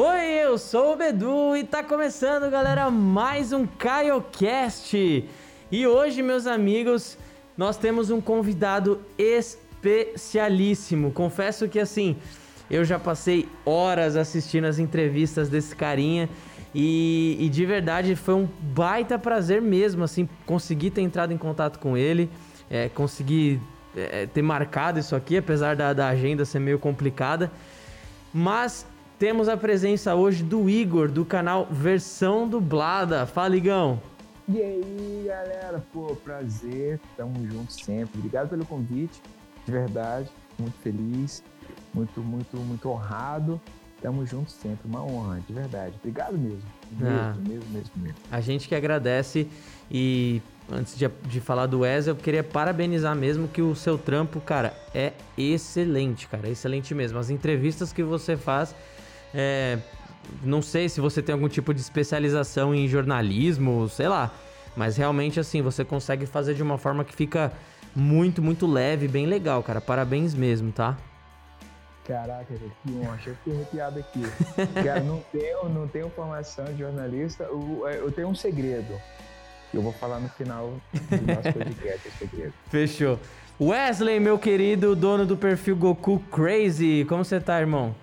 Oi, eu sou o Bedu e tá começando, galera, mais um CaioCast. E hoje, meus amigos, nós temos um convidado especialíssimo. Confesso que assim, eu já passei horas assistindo as entrevistas desse carinha e, e, de verdade foi um baita prazer mesmo, assim, conseguir ter entrado em contato com ele, é, conseguir é, ter marcado isso aqui, apesar da, da agenda ser meio complicada. Mas temos a presença hoje do Igor, do canal Versão Dublada. Fala, Igão! E aí, galera? Pô, prazer, tamo junto sempre. Obrigado pelo convite, de verdade, muito feliz, muito, muito, muito honrado Tamo junto sempre, uma honra, de verdade. Obrigado mesmo. Mesmo, ah, mesmo, mesmo, mesmo. A gente que agradece e antes de, de falar do Wesley, eu queria parabenizar mesmo que o seu trampo, cara, é excelente, cara, é excelente mesmo. As entrevistas que você faz, é, não sei se você tem algum tipo de especialização em jornalismo, sei lá, mas realmente assim, você consegue fazer de uma forma que fica muito, muito leve, bem legal, cara. Parabéns mesmo, tá? Caraca, que honra, eu fiquei arrepiado aqui. Cara, não tenho, não tenho formação de jornalista, eu, é, eu tenho um segredo. Eu vou falar no final do nosso podcast, o segredo. Fechou. Wesley, meu querido, dono do perfil Goku Crazy, como você tá, irmão?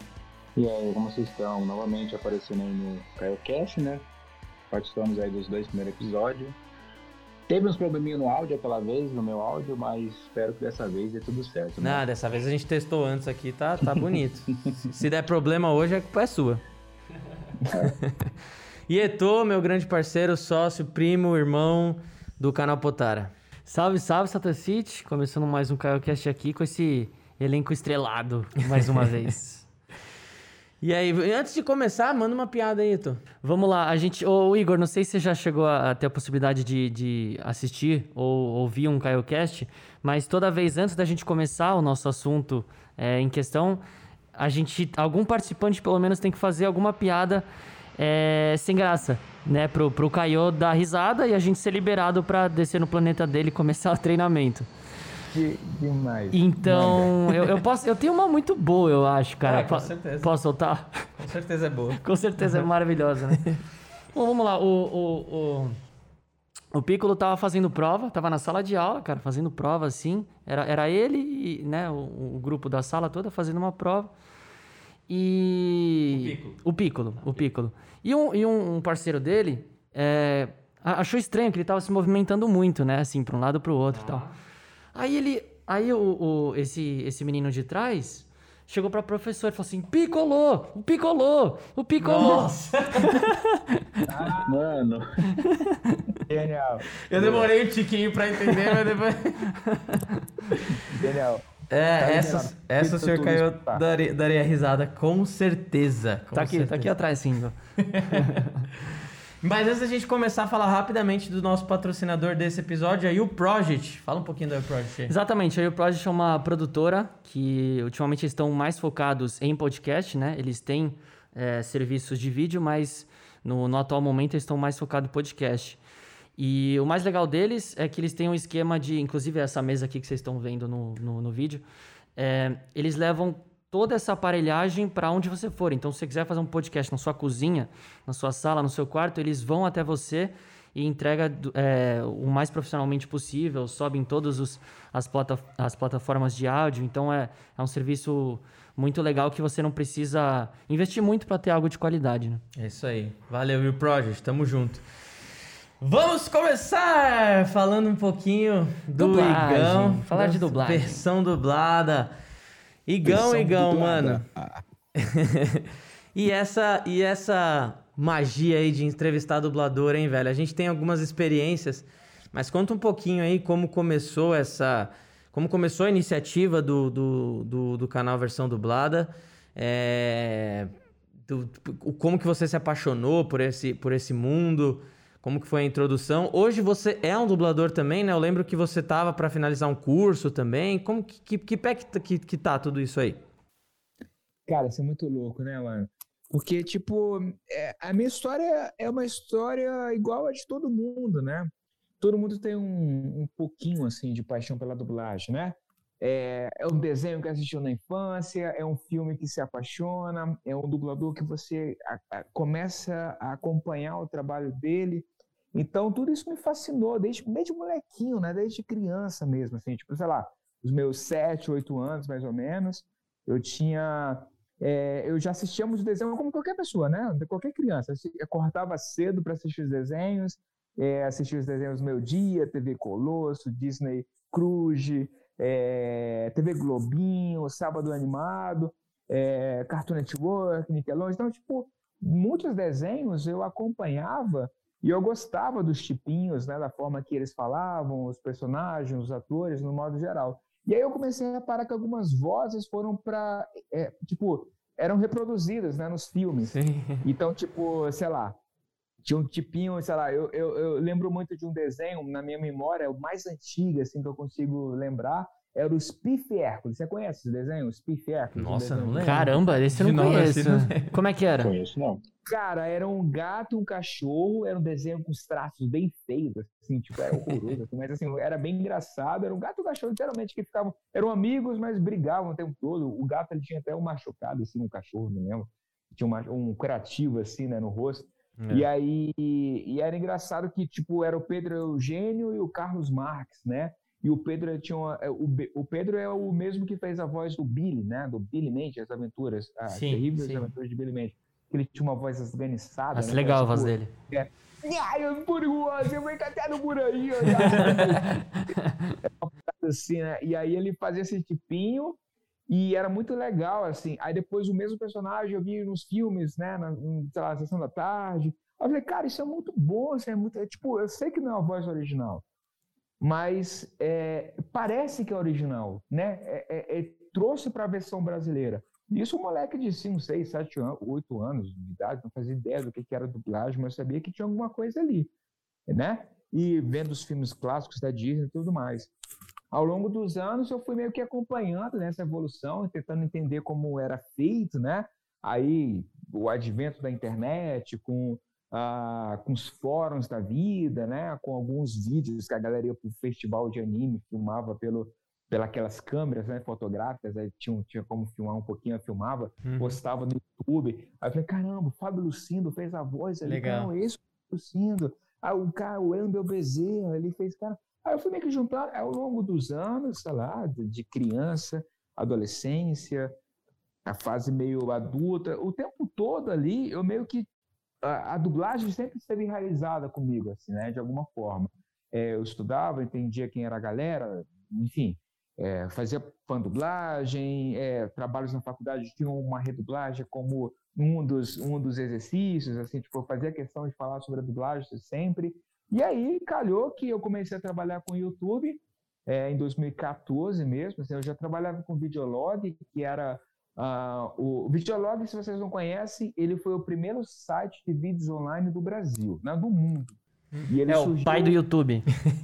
E aí, como vocês estão? Novamente aparecendo aí no CaioCast, né? Participamos aí dos dois primeiros episódios. Teve uns probleminha no áudio aquela vez, no meu áudio, mas espero que dessa vez dê tudo certo. Né? Não, dessa vez a gente testou antes aqui, tá, tá bonito. Se der problema hoje, a culpa é sua. É. e Eto, meu grande parceiro, sócio, primo, irmão do canal Potara. Salve, salve, Satan City. Começando mais um CaioCast aqui com esse elenco estrelado mais uma vez. E aí, antes de começar, manda uma piada aí, Ito. Vamos lá, a gente. Ô, Igor, não sei se você já chegou a ter a possibilidade de, de assistir ou ouvir um CaioCast, mas toda vez antes da gente começar o nosso assunto é, em questão, a gente. Algum participante, pelo menos, tem que fazer alguma piada é, sem graça, né? Pro, pro Caio dar risada e a gente ser liberado para descer no planeta dele e começar o treinamento demais. Então, eu, eu, posso. Eu tenho uma muito boa, eu acho, cara. É, com certeza. Posso soltar? Com certeza é boa. com certeza é maravilhosa, né? Bom, vamos lá. O, o, o, o Piccolo tava fazendo prova, tava na sala de aula, cara, fazendo prova assim. Era, era ele e né, o, o grupo da sala toda fazendo uma prova. E. O Piccolo. O Piccolo. O Piccolo. E um, e um parceiro dele é, achou estranho que ele tava se movimentando muito, né? Assim, pra um lado pro outro ah. e tal. Aí ele. Aí o, o, esse, esse menino de trás chegou pra professora e falou assim: Picolou! O picolou! O picolou! Nossa! ah, mano! Genial! Eu demorei um tiquinho pra entender, mas depois. Genial! É, tá essa, essa o senhor caiu, daria, daria risada, com certeza. Com tá aqui, certeza. tá aqui atrás, sim. Mas antes da gente começar a falar rapidamente do nosso patrocinador desse episódio, aí o Project. Fala um pouquinho do Project. Exatamente, aí o Project é uma produtora que ultimamente estão mais focados em podcast, né? Eles têm é, serviços de vídeo, mas no, no atual momento eles estão mais focados em podcast. E o mais legal deles é que eles têm um esquema de, inclusive essa mesa aqui que vocês estão vendo no, no, no vídeo, é, eles levam toda essa aparelhagem para onde você for. Então, se você quiser fazer um podcast na sua cozinha, na sua sala, no seu quarto, eles vão até você e entrega é, o mais profissionalmente possível, sobe em todas as, plata, as plataformas de áudio. Então, é, é um serviço muito legal que você não precisa investir muito para ter algo de qualidade. Né? É isso aí. Valeu, Will Project. Tamo junto. Vamos começar falando um pouquinho do Dublagem. Igão. Falar de dublagem. Versão dublada. Igão, Igão, mano. e essa e essa magia aí de entrevistar dublador, hein, velho? A gente tem algumas experiências, mas conta um pouquinho aí como começou essa. Como começou a iniciativa do, do, do, do canal Versão Dublada. É, do, como que você se apaixonou por esse, por esse mundo? Como que foi a introdução? Hoje você é um dublador também, né? Eu lembro que você tava para finalizar um curso também. Como que, que, que pé que, que, que tá tudo isso aí? Cara, isso é muito louco, né, mano? Porque, tipo, é, a minha história é uma história igual a de todo mundo, né? Todo mundo tem um, um pouquinho, assim, de paixão pela dublagem, né? é, é um desenho que assistiu na infância, é um filme que se apaixona, é um dublador que você a, a, começa a acompanhar o trabalho dele. Então, tudo isso me fascinou desde, desde molequinho, né? Desde criança mesmo, assim, tipo, sei lá, os meus sete, oito anos, mais ou menos, eu tinha... É, eu já assistia muito desenho como qualquer pessoa, né? Qualquer criança. Eu acordava cedo para assistir os desenhos, é, assistia os desenhos Meu Dia, TV Colosso, Disney Cruise, é, TV Globinho, Sábado Animado, é, Cartoon Network, Nickelodeon. Então, tipo, muitos desenhos eu acompanhava e eu gostava dos tipinhos, né, da forma que eles falavam, os personagens, os atores, no modo geral. E aí eu comecei a reparar que algumas vozes foram para, é, tipo, eram reproduzidas, né, nos filmes. Sim. Então, tipo, sei lá, tinha um tipinho, sei lá, eu, eu, eu, lembro muito de um desenho na minha memória, o mais antigo, assim, que eu consigo lembrar, era o Spiff Hércules. Você conhece esse desenho? O Spiff Hércules? Nossa, não lembro. Caramba, esse eu não de conheço. Não Como é que era? Conheço, não. Cara, era um gato, um cachorro, era um desenho com os traços bem feios, assim, tipo, era horroroso, assim, mas assim, era bem engraçado, era um gato e um cachorro, literalmente, que ficavam, eram amigos, mas brigavam o tempo todo, o gato, ele tinha até um machucado, assim, no cachorro, não lembro, tinha uma, um curativo, assim, né, no rosto, é. E aí, e era engraçado que, tipo, era o Pedro Eugênio e o Carlos Marx, né? E o Pedro tinha uma, é, o, o Pedro é o mesmo que fez a voz do Billy, né? Do Billy Mandy, as aventuras, as sim, terríveis sim. aventuras de Billy Mandy. Ele tinha uma voz esganiçada. Mas né? legal a voz tipo, dele. É. Ai, eu perigoso, eu vou até no por aí. assim, né? E aí ele fazia esse tipinho e era muito legal, assim. Aí depois o mesmo personagem eu vi nos filmes, né? Na, sei lá, sessão da tarde. Eu falei, cara, isso é muito bom, isso é muito. É, tipo, eu sei que não é a voz original, mas é, parece que é original, né? É, é, é trouxe para a versão brasileira. Isso um moleque de 5, 6, 7 anos, 8 anos de idade, não fazia ideia do que era dublagem, mas sabia que tinha alguma coisa ali, né? E vendo os filmes clássicos da Disney e tudo mais. Ao longo dos anos, eu fui meio que acompanhando nessa evolução, tentando entender como era feito, né? Aí, o advento da internet, com, ah, com os fóruns da vida, né? Com alguns vídeos que a galera ia para o festival de anime, filmava pelo, pelas câmeras né, fotográficas, aí tinha, tinha como filmar um pouquinho, eu filmava, uhum. postava no YouTube. Aí eu falei, caramba, o Fábio Lucindo fez a voz ali, Legal. não, esse é o Lucindo. Aí o cara, o Wendel Bezerra, ele fez, cara, Aí eu fui meio que juntando ao longo dos anos, sei lá, de criança, adolescência, a fase meio adulta, o tempo todo ali, eu meio que a, a dublagem sempre esteve enraizada comigo, assim, né, de alguma forma. É, eu estudava, entendia quem era a galera, enfim, é, fazia fan-dublagem, é, trabalhos na faculdade tinham uma redublagem como um dos, um dos exercícios, assim, tipo, eu fazia questão de falar sobre a dublagem sempre, e aí calhou que eu comecei a trabalhar com o YouTube é, em 2014 mesmo. Assim, eu já trabalhava com Videolog, que era uh, o, Videolog, se vocês não conhecem, ele foi o primeiro site de vídeos online do Brasil, né, do mundo. é surgiu... o pai do YouTube.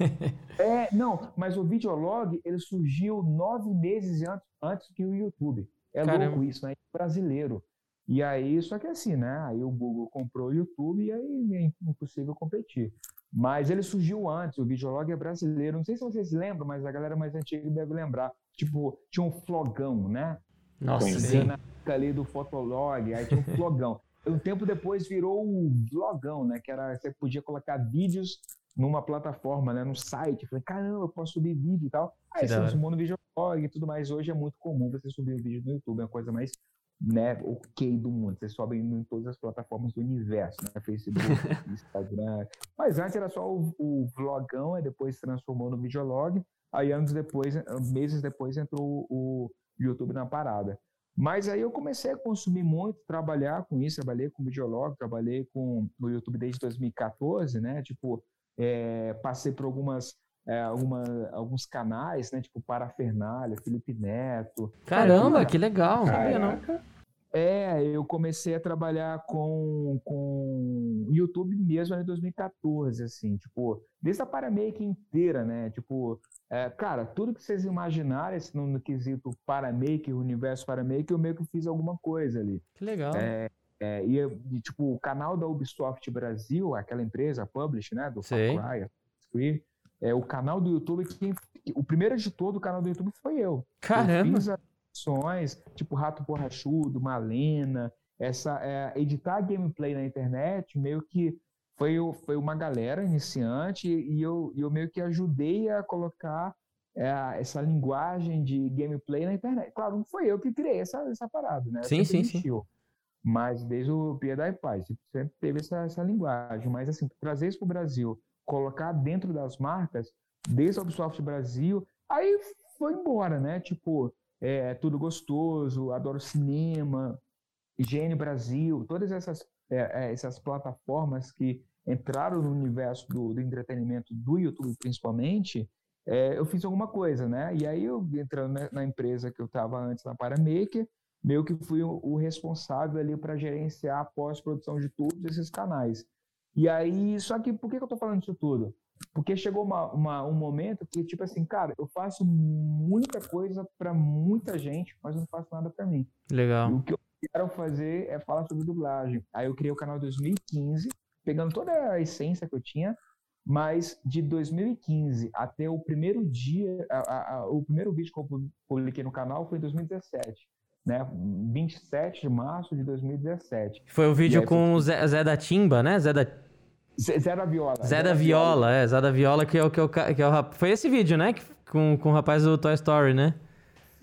é, não, mas o Videolog ele surgiu nove meses antes, antes que o YouTube. É Caramba. louco isso, né? Brasileiro. E aí, só que assim, né? Aí o Google comprou o YouTube e aí é impossível competir. Mas ele surgiu antes, o Videolog é brasileiro. Não sei se vocês lembram, mas a galera mais antiga deve lembrar. Tipo, tinha um flogão, né? Nossa, sim. Na ali do Fotolog, aí tinha um flogão. um tempo depois virou o vlogão, né? Que era, você podia colocar vídeos numa plataforma, né? No site. Eu falei, caramba, eu posso subir vídeo e tal. Aí você transformou no Videolog e tudo mais. Hoje é muito comum você subir um vídeo no YouTube, é uma coisa mais né, ok do mundo. Vocês sobem em todas as plataformas do universo, né? Facebook, Instagram. Mas antes era só o, o vlogão, aí depois se transformou no videolog. Aí anos depois, meses depois, entrou o YouTube na parada. Mas aí eu comecei a consumir muito, trabalhar com isso, trabalhei com videolog, trabalhei com no YouTube desde 2014, né? Tipo, é, passei por algumas é, alguns canais, né? Tipo Parafernália, Felipe Neto. Caramba, que legal! Caraca. É, eu comecei a trabalhar com, com YouTube mesmo em 2014, assim, tipo, desde a Paramake inteira, né? Tipo, é, cara, tudo que vocês imaginarem no, no quesito Paramake, o universo Paramake, eu meio que fiz alguma coisa ali. Que legal. É, é, e, e, tipo, o canal da Ubisoft Brasil, aquela empresa, a Publish, né? Do Far Cry, é, o canal do YouTube, quem, o primeiro editor do canal do YouTube foi eu. Caramba! Eu ações, tipo Rato Borrachudo, Malena, essa, é, editar gameplay na internet, meio que foi, foi uma galera iniciante e eu, eu meio que ajudei a colocar é, essa linguagem de gameplay na internet. Claro, não foi eu que criei essa, essa parada, né? Sim, sim, sim. Mas desde o Piedade Paz, sempre teve essa, essa linguagem. Mas, assim, trazer isso para o Brasil, colocar dentro das marcas, desde a Ubisoft Brasil, aí foi embora, né? Tipo, é, tudo gostoso, adoro cinema, Higiene Brasil, todas essas, é, é, essas plataformas que entraram no universo do, do entretenimento do YouTube, principalmente, é, eu fiz alguma coisa, né? E aí eu entrando na, empresa que eu estava antes na Paramaker, meio que fui o, o responsável ali para gerenciar a pós-produção de todos esses canais. E aí, só que por que, que eu estou falando isso tudo? Porque chegou uma, uma, um momento que, tipo assim, cara, eu faço muita coisa para muita gente, mas não faço nada para mim. Legal. E o que eu quero fazer é falar sobre dublagem. Aí eu criei o canal 2015, pegando toda a essência que eu tinha, mas de 2015 até o primeiro dia, a, a, o primeiro vídeo que eu publiquei no canal foi em 2017. Né, 27 de março de 2017. Foi o vídeo com o Zé, Zé, da Timba, né? Zé da Zé, Zé da Viola. Zé, da, Viola, Viola, é, Zé da Viola que é o que é o, que é o Foi esse vídeo, né? Com, com o rapaz do Toy Story, né?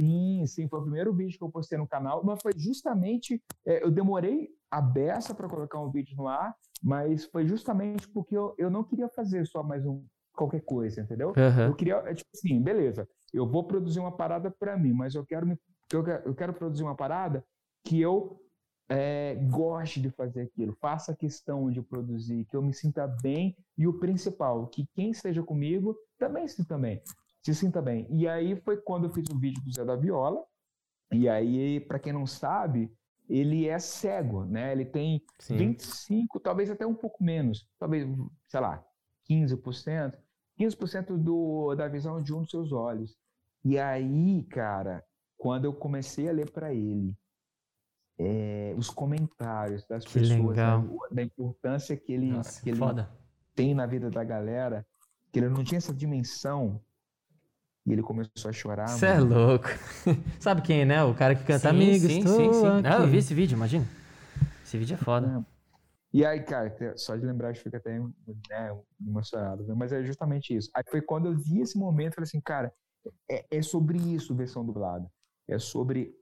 Sim, sim, foi o primeiro vídeo que eu postei no canal, mas foi justamente. É, eu demorei a beça para colocar um vídeo no ar, mas foi justamente porque eu, eu não queria fazer só mais um qualquer coisa, entendeu? Uhum. Eu queria, é, tipo assim, beleza, eu vou produzir uma parada para mim, mas eu quero, me, eu, quero, eu quero produzir uma parada que eu é, goste de fazer aquilo, faça questão de produzir, que eu me sinta bem e o principal, que quem esteja comigo também se sinta bem se sinta bem. E aí foi quando eu fiz o vídeo do Zé da Viola. E aí, para quem não sabe, ele é cego, né? Ele tem Sim. 25, talvez até um pouco menos, talvez, sei lá, 15%, 15% do, da visão de um dos seus olhos. E aí, cara, quando eu comecei a ler para ele é, os comentários das que pessoas, da, da, importância que ele, Nossa, que ele tem na vida da galera, que ele não tinha essa dimensão e ele começou a chorar. Você é louco. Sabe quem, né? O cara que canta sim, Amigos. Sim, sim, sim. Não, eu vi esse vídeo, imagina. Esse vídeo é foda. É. E aí, cara, só de lembrar, que fica até né, emocionado. Né? Mas é justamente isso. Aí foi quando eu vi esse momento, eu falei assim, cara, é, é sobre isso versão dublada. É sobre.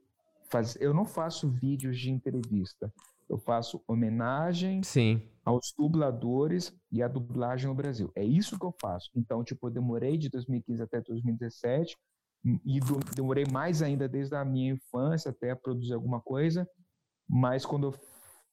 Fazer... Eu não faço vídeos de entrevista. Eu faço homenagem Sim. aos dubladores e a dublagem no Brasil. É isso que eu faço. Então, tipo, eu demorei de 2015 até 2017 e demorei mais ainda desde a minha infância até produzir alguma coisa, mas quando eu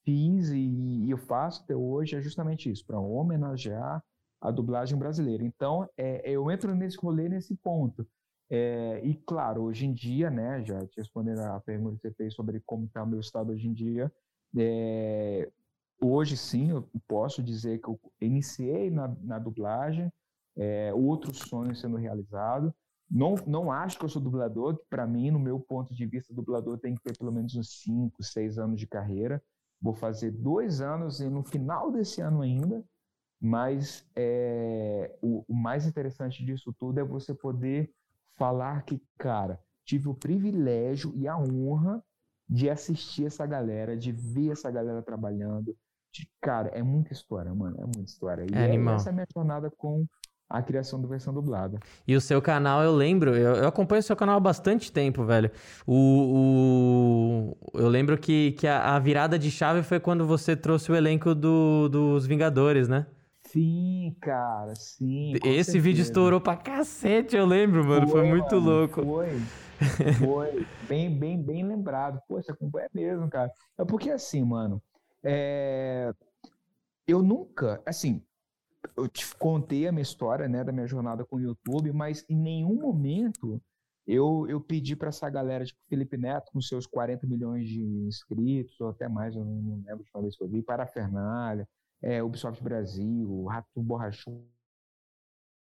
fiz e, eu faço até hoje é justamente isso, para homenagear a dublagem brasileira. Então, é, eu entro nesse rolê nesse ponto. É, e claro, hoje em dia, né, já te respondendo a pergunta que você fez sobre como está o meu estado hoje em dia, é, hoje sim, eu posso dizer que eu iniciei na, na dublagem, é, outros sonhos sendo realizados. Não, não acho que eu sou dublador, que para mim, no meu ponto de vista, dublador tem que ter pelo menos uns 5, 6 anos de carreira. Vou fazer dois anos e no final desse ano ainda, mas é, o, o mais interessante disso tudo é você poder falar que, cara, tive o privilégio e a honra de assistir essa galera, de ver essa galera trabalhando. De, cara, é muita história, mano. É muita história. E é, animal. essa é a minha jornada com a criação do versão dublada. E o seu canal, eu lembro, eu, eu acompanho o seu canal há bastante tempo, velho. O, o eu lembro que, que a, a, virada de chave foi quando você trouxe o elenco do, dos Vingadores, né? Sim, cara, sim. Esse certeza. vídeo estourou pra cacete, eu lembro, mano. Foi, foi muito mano, louco. Foi. Foi, bem, bem, bem lembrado. Pô, você acompanha mesmo, cara. É porque assim, mano, é... eu nunca, assim, eu te contei a minha história, né, da minha jornada com o YouTube, mas em nenhum momento eu, eu pedi para essa galera, tipo Felipe Neto, com seus 40 milhões de inscritos, ou até mais, eu não lembro de uma vez que eu vi, Parafernália, é, Ubisoft Brasil, Rato Borrachudo,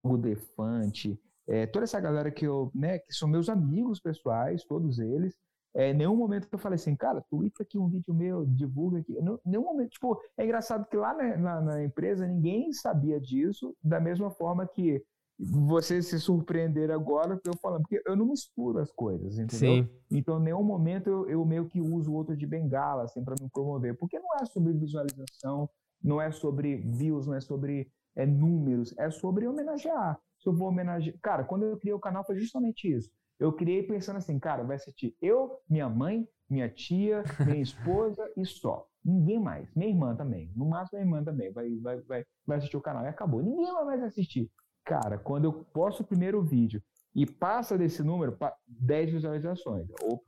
o Defante, é, toda essa galera que eu, né, que são meus amigos pessoais, todos eles, é, nenhum momento que eu falei assim, cara, twitta aqui um vídeo meu, divulga aqui. Não, nenhum momento, tipo, é engraçado que lá na, na, na, empresa ninguém sabia disso, da mesma forma que vocês se surpreenderam agora eu falando, porque eu não misturo as coisas, entendeu? Sim. Então, em nenhum momento eu, eu meio que uso o outro de bengala, assim, para me promover, porque não é sobre visualização, não é sobre views, não é sobre é, números, é sobre homenagear. Se eu vou homenagear. Cara, quando eu criei o canal foi justamente isso. Eu criei pensando assim, cara, vai assistir eu, minha mãe, minha tia, minha esposa e só. Ninguém mais. Minha irmã também. No máximo, minha irmã também vai, vai, vai, vai assistir o canal. E acabou. Ninguém vai mais assistir. Cara, quando eu posto o primeiro vídeo e passa desse número, 10 visualizações. Ou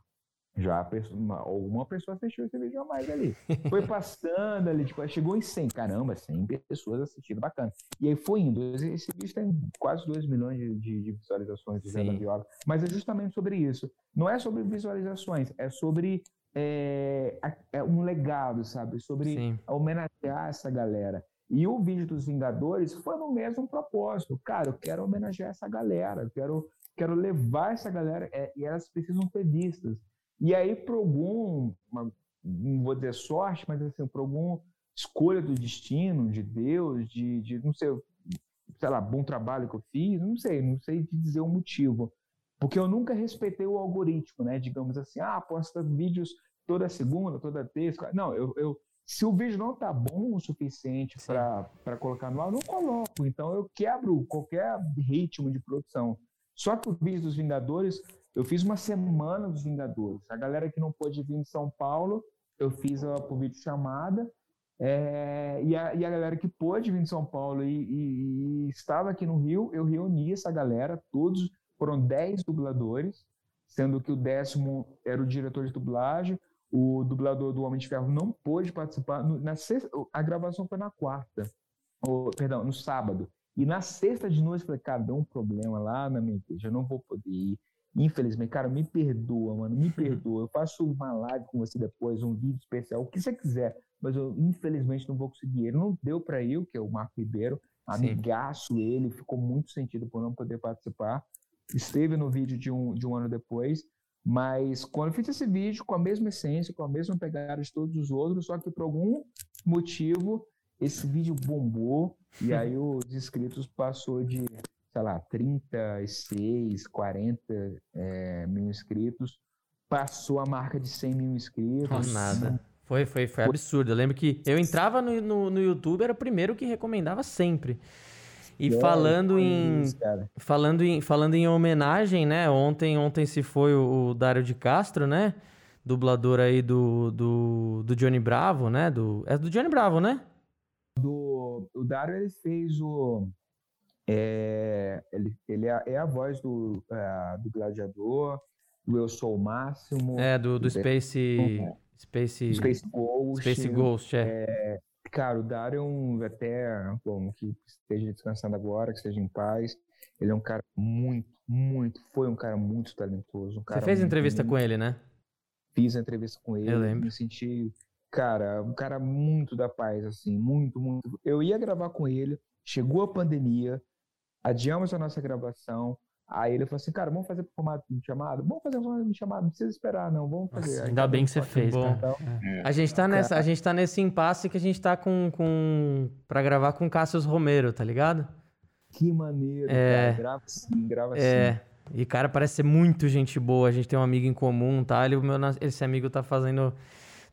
já uma, uma pessoa assistiu esse vídeo a mais ali. Foi passando ali, tipo, chegou em 100. Caramba, 100 pessoas assistindo, bacana. E aí foi indo. Esse vídeo tem quase 2 milhões de, de, de visualizações de Zé Viola. Mas é justamente sobre isso. Não é sobre visualizações, é sobre é, é um legado, sabe? Sobre Sim. homenagear essa galera. E o vídeo dos Vingadores foi no mesmo propósito. Cara, eu quero homenagear essa galera, eu quero, quero levar essa galera, é, e elas precisam ser vistas. E aí, por algum, uma, não vou dizer sorte, mas assim, por alguma escolha do destino, de Deus, de, de não sei, sei lá, bom trabalho que eu fiz, não sei, não sei te dizer o motivo. Porque eu nunca respeitei o algoritmo, né? Digamos assim, ah, posta vídeos toda segunda, toda terça. Não, eu, eu se o vídeo não tá bom o suficiente para colocar no ar, eu não coloco. Então eu quebro qualquer ritmo de produção. Só que o vídeo dos Vingadores eu fiz uma semana dos Vingadores. A galera que não pôde vir em São Paulo, eu fiz a, por vídeo chamada. É, e, a, e, a, galera que pôde vir em São Paulo e, e, e, estava aqui no Rio, eu reuni essa galera, todos foram 10 dubladores, sendo que o décimo era o diretor de dublagem, o dublador do Homem de Ferro não pôde participar. Na sexta, a gravação foi na quarta, ou, perdão, no sábado. E na sexta de noite, eu falei, cara, deu um problema lá na minha igreja, eu não vou poder ir. Infelizmente, cara, me perdoa, mano, me perdoa. Eu faço uma live com você depois, um vídeo especial, o que você quiser, mas eu infelizmente não vou conseguir. Ele não deu para eu, que é o Marco Ribeiro, amigaço Sim. ele, ficou muito sentido por não poder participar. Esteve no vídeo de um, de um ano depois, mas quando eu fiz esse vídeo com a mesma essência, com a mesma pegada de todos os outros, só que por algum motivo esse vídeo bombou e aí os inscritos passou de sei lá, 36, 40 é, mil inscritos, passou a marca de 100 mil inscritos. Não, nada. Foi, foi, foi absurdo. Eu lembro que eu entrava no, no, no YouTube, era o primeiro que recomendava sempre. E é, falando em, isso, falando em falando em homenagem, né? Ontem ontem se foi o, o Dário de Castro, né? Dublador aí do, do, do Johnny Bravo, né? Do, é do Johnny Bravo, né? Do, o Dário ele fez o é, ele, ele é, é, a voz do, é, do Gladiador, do Eu Sou o Máximo. É, do, do Space, Space... Space Ghost. Space Ghost, é. é cara, o Darion, até, bom, que esteja descansando agora, que esteja em paz. Ele é um cara muito, muito, foi um cara muito talentoso. Um cara Você fez muito, entrevista muito, com ele, né? Fiz a entrevista com ele. Eu lembro. Me senti, cara, um cara muito da paz, assim, muito, muito. Eu ia gravar com ele, chegou a pandemia, adiamos a nossa gravação. Aí ele falou assim, cara, vamos fazer formato de chamada? Vamos fazer formato de chamada, não precisa esperar, não, vamos fazer. Nossa, ainda bem que você fez, bom. Então, é. A gente tá nessa, a gente tá nesse impasse que a gente tá com, com para gravar com Cassius Romero, tá ligado? Que maneiro, é, cara. grava sim, grava é. sim. E cara, parece ser muito gente boa, a gente tem um amigo em comum, tá? Ele, meu, esse amigo tá fazendo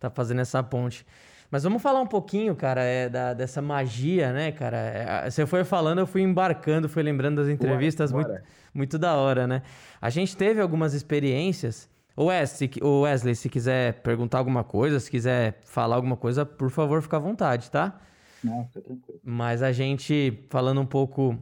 tá fazendo essa ponte. Mas vamos falar um pouquinho, cara, é, da, dessa magia, né, cara? É, você foi falando, eu fui embarcando, fui lembrando das entrevistas. Muito, muito da hora, né? A gente teve algumas experiências. O Wesley, Wesley, se quiser perguntar alguma coisa, se quiser falar alguma coisa, por favor, fica à vontade, tá? Não, fica tranquilo. Mas a gente, falando um pouco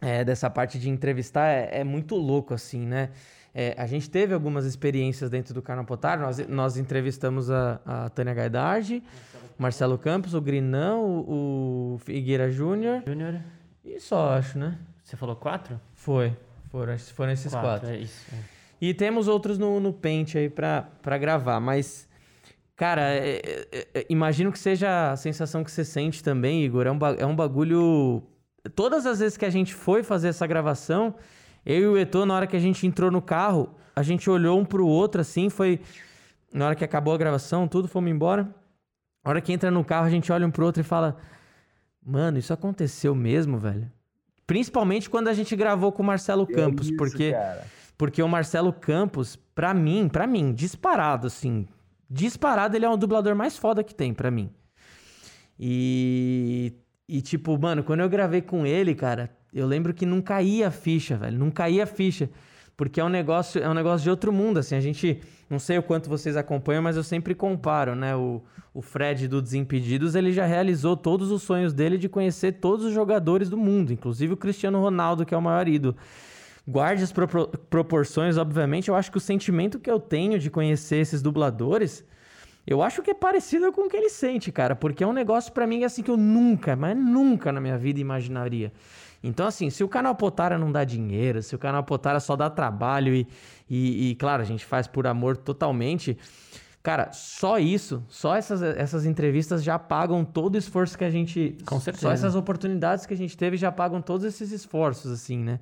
é, dessa parte de entrevistar, é, é muito louco, assim, né? É, a gente teve algumas experiências dentro do Canal Potar. Nós, nós entrevistamos a, a Tânia Gaidardi, Marcelo Campos, o Grinão, o, o Figueira Júnior. Júnior. E só, acho, né? Você falou quatro? Foi. Foram, foram esses quatro. quatro. É isso. É. E temos outros no, no Paint aí pra, pra gravar, mas. Cara, é, é, é, imagino que seja a sensação que você sente também, Igor. É um, é um bagulho. Todas as vezes que a gente foi fazer essa gravação, eu e o Etor, na hora que a gente entrou no carro, a gente olhou um pro outro assim, foi. Na hora que acabou a gravação, tudo, fomos embora. Na hora que entra no carro, a gente olha um pro outro e fala: Mano, isso aconteceu mesmo, velho? Principalmente quando a gente gravou com o Marcelo Campos, isso, porque cara. porque o Marcelo Campos, pra mim, para mim, disparado assim, disparado ele é o dublador mais foda que tem pra mim. E e tipo, mano, quando eu gravei com ele, cara, eu lembro que não caía a ficha, velho, não caía a ficha, porque é um negócio, é um negócio de outro mundo, assim, a gente, não sei o quanto vocês acompanham, mas eu sempre comparo, né, o, o Fred do Desimpedidos, ele já realizou todos os sonhos dele de conhecer todos os jogadores do mundo, inclusive o Cristiano Ronaldo, que é o maior ídolo. Guarde as propor- proporções, obviamente, eu acho que o sentimento que eu tenho de conhecer esses dubladores, eu acho que é parecido com o que ele sente, cara, porque é um negócio pra mim assim que eu nunca, mas nunca na minha vida imaginaria. Então, assim, se o canal Potara não dá dinheiro, se o canal Potara só dá trabalho e, e, e, claro, a gente faz por amor totalmente, cara, só isso, só essas, essas entrevistas já pagam todo o esforço que a gente. Com Só certeza. essas oportunidades que a gente teve já pagam todos esses esforços, assim, né?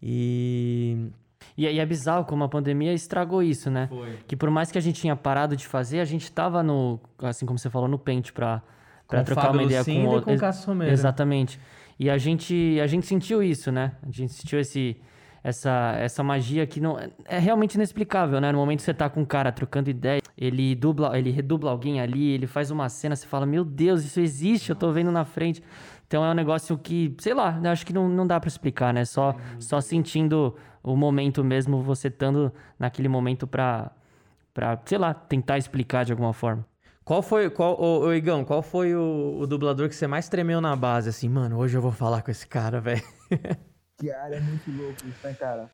E. E, e é bizarro como a pandemia estragou isso, né? Foi. Que por mais que a gente tinha parado de fazer, a gente tava no, assim como você falou, no pente pra, pra Com trocar Fábio uma ideia Lucinda com o com Cássio Romero. Exatamente. E a gente, a gente sentiu isso, né? A gente sentiu esse, essa, essa magia que não é realmente inexplicável, né? No momento que você tá com um cara trocando ideia, ele dubla, ele redubla alguém ali, ele faz uma cena, você fala, meu Deus, isso existe, eu tô vendo na frente. Então é um negócio que, sei lá, eu acho que não, não dá pra explicar, né? Só, só sentindo o momento mesmo, você estando naquele momento pra, pra, sei lá, tentar explicar de alguma forma. Qual foi, qual, ô, ô, Igão, qual foi o, o dublador que você mais tremeu na base? Assim, mano, hoje eu vou falar com esse cara, velho. Cara, é muito louco isso, né, cara?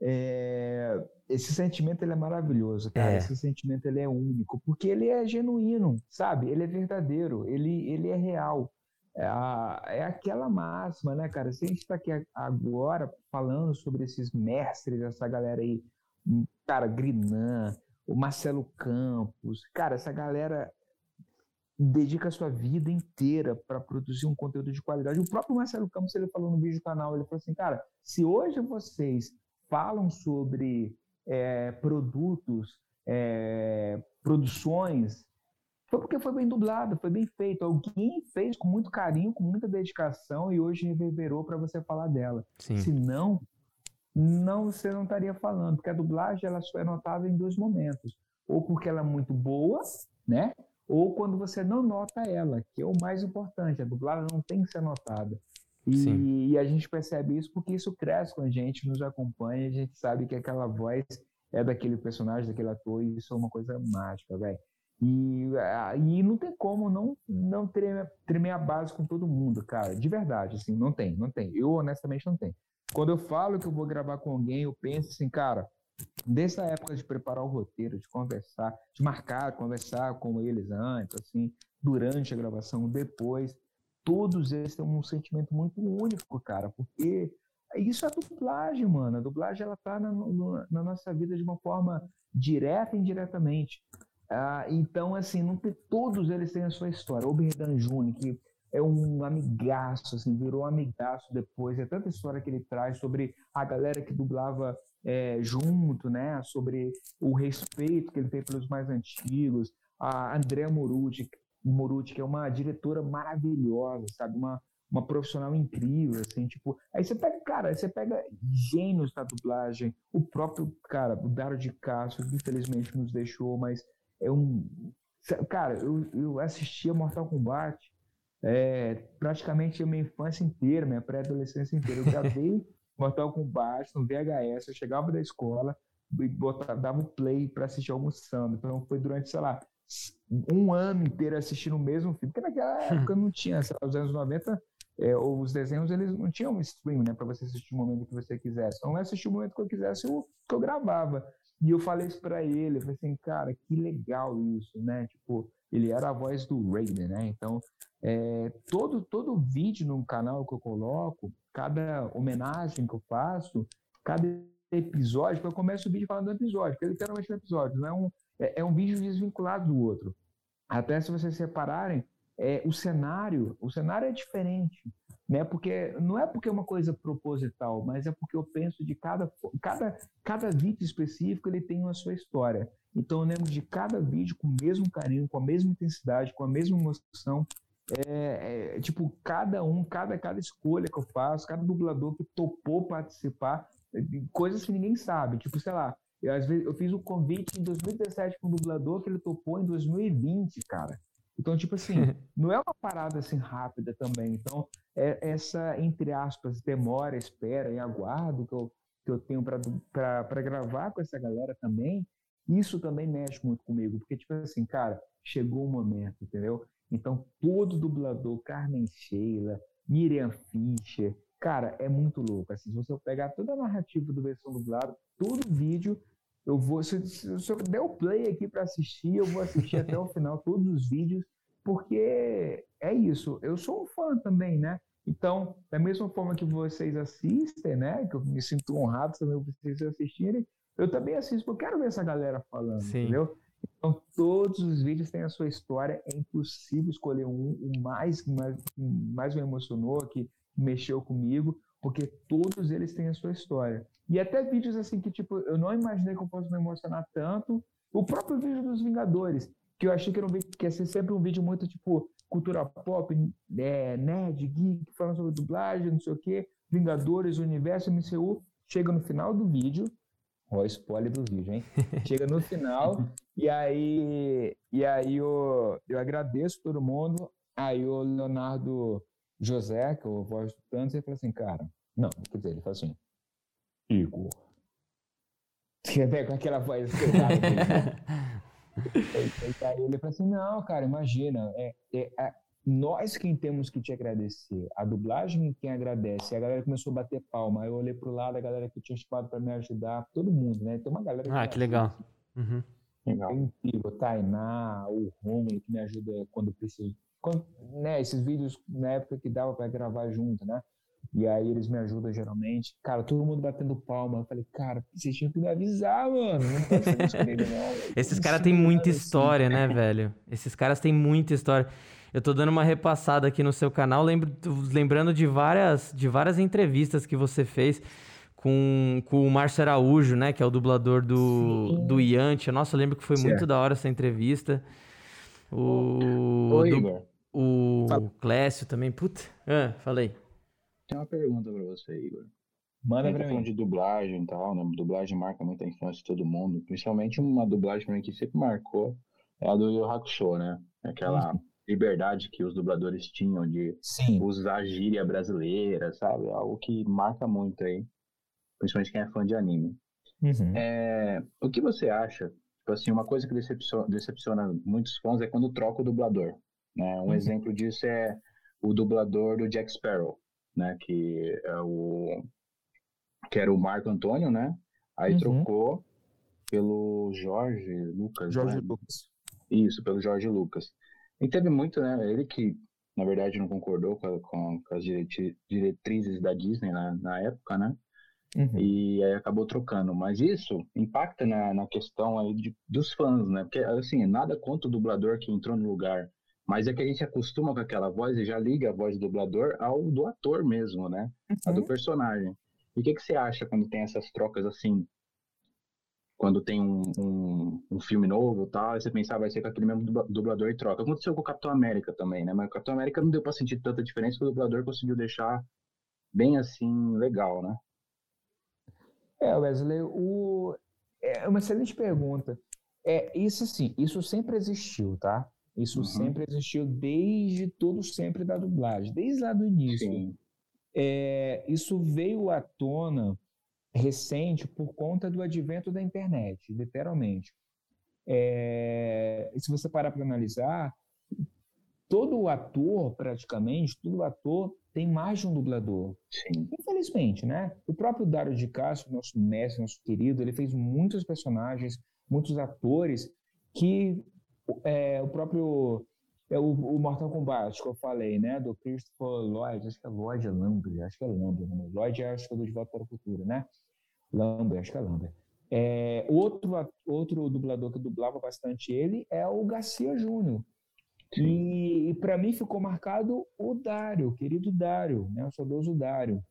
É, Esse sentimento ele é maravilhoso, cara. É. Esse sentimento ele é único, porque ele é genuíno, sabe? Ele é verdadeiro, ele, ele é real. É, a- é aquela máxima, né, cara? Se a gente tá aqui agora falando sobre esses mestres, essa galera aí, hum, cara, Grinan, o Marcelo Campos, cara, essa galera dedica a sua vida inteira para produzir um conteúdo de qualidade. O próprio Marcelo Campos, ele falou no vídeo do canal, ele falou assim, cara, se hoje vocês falam sobre é, produtos, é, produções, foi porque foi bem dublado, foi bem feito. Alguém fez com muito carinho, com muita dedicação e hoje reverberou para você falar dela. Sim. Se não, não você não estaria falando, porque a dublagem ela só é notável em dois momentos, ou porque ela é muito boa, né? Ou quando você não nota ela, que é o mais importante. A dublagem não tem que ser notada. E, e a gente percebe isso porque isso cresce com a gente, nos acompanha, a gente sabe que aquela voz é daquele personagem, daquele ator, e isso é uma coisa mágica, velho. E, ah, e não tem como não, não tremer, tremer a base com todo mundo, cara. De verdade, assim, não tem, não tem. Eu honestamente não tenho. Quando eu falo que eu vou gravar com alguém, eu penso assim, cara, desde a época de preparar o roteiro, de conversar, de marcar, conversar com eles antes, assim, durante a gravação, depois, todos eles têm um sentimento muito único, cara, porque isso é dublagem, mano. A dublagem ela tá na, na nossa vida de uma forma direta e indiretamente. Ah, então, assim, não tem, todos eles têm a sua história. O Berdan Júnior, que é um amigaço, assim, virou um amigaço depois. É tanta história que ele traz sobre a galera que dublava é, junto, né? Sobre o respeito que ele tem pelos mais antigos. A Andrea Morucci, Morucci, que é uma diretora maravilhosa, sabe? Uma, uma profissional incrível, assim, tipo... Aí você pega, cara, você pega gênios da dublagem. O próprio, cara, o Dário de Castro, que infelizmente nos deixou, mas é um... Cara, eu, eu assistia Mortal Kombat é, praticamente a minha infância inteira, minha pré-adolescência inteira. Eu gravei Mortal Kombat no VHS, eu chegava da escola e botava, dava o play para assistir almoçando. Então foi durante, sei lá, um ano inteiro assistindo o mesmo filme. Porque naquela época não tinha, sei lá, os anos 90, é, os desenhos eles não tinham stream, né, para você assistir o momento que você quisesse. Então eu assistia o momento que eu quisesse, eu, que eu gravava. E eu falei isso pra ele, eu falei assim, cara, que legal isso, né? Tipo, ele era a voz do Raiden, né? Então, é, todo, todo vídeo no canal que eu coloco, cada homenagem que eu faço, cada episódio, eu começo o vídeo falando do episódio, porque é um episódio, não é um, é, é um vídeo desvinculado do outro. Até se vocês separarem, é, o cenário, o cenário é diferente, né? Porque não é porque é uma coisa proposital, mas é porque eu penso de cada cada cada vídeo específico ele tem uma sua história. Então eu lembro de cada vídeo com o mesmo carinho, com a mesma intensidade, com a mesma emoção. é, é, tipo, cada um, cada, cada escolha que eu faço, cada dublador que topou participar, coisas que ninguém sabe. Tipo, sei lá, eu, às vezes, eu fiz um convite em 2017 para um dublador que ele topou em 2020, cara. Então, tipo assim, não é uma parada assim rápida também. Então, é essa, entre aspas, demora, espera e aguardo que eu, que eu tenho para gravar com essa galera também, isso também mexe muito comigo. Porque, tipo assim, cara, chegou o momento, entendeu? Então, todo dublador, Carmen Sheila, Miriam Fischer, cara, é muito louco. Assim, se você pegar toda a narrativa do versão dublado, todo vídeo eu vou, se, se, se eu der o play aqui para assistir, eu vou assistir até o final todos os vídeos, porque é isso. Eu sou um fã também, né? Então, da mesma forma que vocês assistem, né? Que eu me sinto honrado também por vocês assistirem, eu também assisto, eu quero ver essa galera falando, Sim. entendeu? Então, todos os vídeos têm a sua história, é impossível escolher um, o mais, mais, mais me emocionou, que mexeu comigo, porque todos eles têm a sua história. E até vídeos assim que, tipo, eu não imaginei que eu fosse me emocionar tanto. O próprio vídeo dos Vingadores, que eu achei que, era um vídeo, que ia ser sempre um vídeo muito, tipo, cultura pop, é, nerd, geek, falando sobre dublagem, não sei o quê, Vingadores, Universo, MCU. Chega no final do vídeo, ó, spoiler do vídeo, hein? Chega no final, e aí, e aí eu, eu agradeço todo mundo. Aí o Leonardo José, que é o voz do Thanos, ele fala assim, cara, não, quer dizer, ele fala assim, Igor. Com aquela voz pesada. aí ele fala assim, não, cara, imagina, é, é, nós quem temos que te agradecer, a dublagem quem agradece, a galera começou a bater palma, eu olhei pro lado, a galera que tinha chamado para me ajudar, todo mundo, né? Tem uma galera Ah, que, que legal. Uhum. Legal. É incrível, Tainá, o Romulo que me ajuda quando preciso. Quando, né, esses vídeos na época que dava para gravar junto, né? E aí eles me ajudam geralmente. Cara, todo mundo batendo palma. Eu falei, cara, vocês tinham que me avisar, mano. Não não. Esses caras têm muita história, né, velho? Esses caras têm muita história. Eu tô dando uma repassada aqui no seu canal, lembro, lembrando de várias, de várias entrevistas que você fez com, com o Márcio Araújo, né? Que é o dublador do, do Yantia. Nossa, eu lembro que foi certo. muito da hora essa entrevista. O. Oi, do, o Clécio também. Puta. Ah, falei. Tem uma pergunta pra você, Igor. Manda pra mim. de dublagem e tal, né? Dublagem marca muito a infância de todo mundo. Principalmente uma dublagem pra mim que sempre marcou é a do Yu Hakusho, né? Aquela uhum. Liberdade que os dubladores tinham de Sim. usar gíria brasileira, sabe? Algo que marca muito aí. Principalmente quem é fã de anime. Uhum. É, o que você acha? Tipo assim, uma coisa que decepciona, decepciona muitos fãs é quando troca o dublador. Né? Um uhum. exemplo disso é o dublador do Jack Sparrow né? Que é o que era o Marco Antônio, né? Aí uhum. trocou pelo Jorge Lucas. Jorge né? Lucas. Isso, pelo Jorge Lucas. E teve muito, né? Ele que, na verdade, não concordou com, com, com as diretrizes da Disney na, na época, né? Uhum. E aí acabou trocando. Mas isso impacta na, na questão aí de, dos fãs, né? Porque, assim, nada contra o dublador que entrou no lugar mas é que a gente acostuma com aquela voz e já liga a voz do dublador ao do ator mesmo, né? Uhum. A do uhum. personagem. E o que, que você acha quando tem essas trocas assim? Quando tem um, um, um filme novo e tal, você pensar, ah, vai ser com aquele mesmo dublador e troca. Aconteceu com o Capitão América também, né? Mas o Capitão América não deu pra sentir tanta diferença que o dublador conseguiu deixar bem assim, legal, né? É, Wesley, o... é uma excelente pergunta. É, isso sim, isso sempre existiu, tá? Isso uhum. sempre existiu desde todo sempre da dublagem, desde lá do início. É, isso veio à tona recente por conta do advento da internet, literalmente. É, se você parar para analisar, todo ator, praticamente, todo ator tem mais de um dublador. Sim. Infelizmente, né? O próprio Dário de Castro, nosso mestre, nosso querido, ele fez muitos personagens, muitos atores que é, o próprio é o, o, Mortal Kombat que eu falei, né? Do Christopher Lloyd, acho que é Lloyd Lambert, acho que é Lambert. Né? Lloyd acho que é do De Volta para o Futuro, né? Lambert, acho que é Lambert. É, outro, outro dublador que dublava bastante ele é o Garcia Júnior. E, e para mim ficou marcado o Dário, querido Dário, né? o saudoso Dário.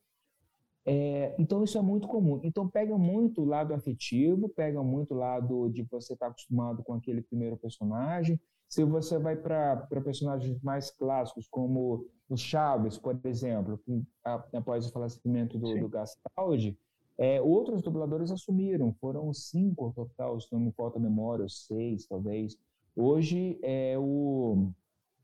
É, então isso é muito comum. Então pega muito o lado afetivo, pega muito o lado de você estar tá acostumado com aquele primeiro personagem. Se você vai para personagens mais clássicos, como o Chaves, por exemplo, que, após o falecimento do, do Gastaldi, é, outros dubladores assumiram, foram cinco total, se não me falta a memória, seis talvez. Hoje é o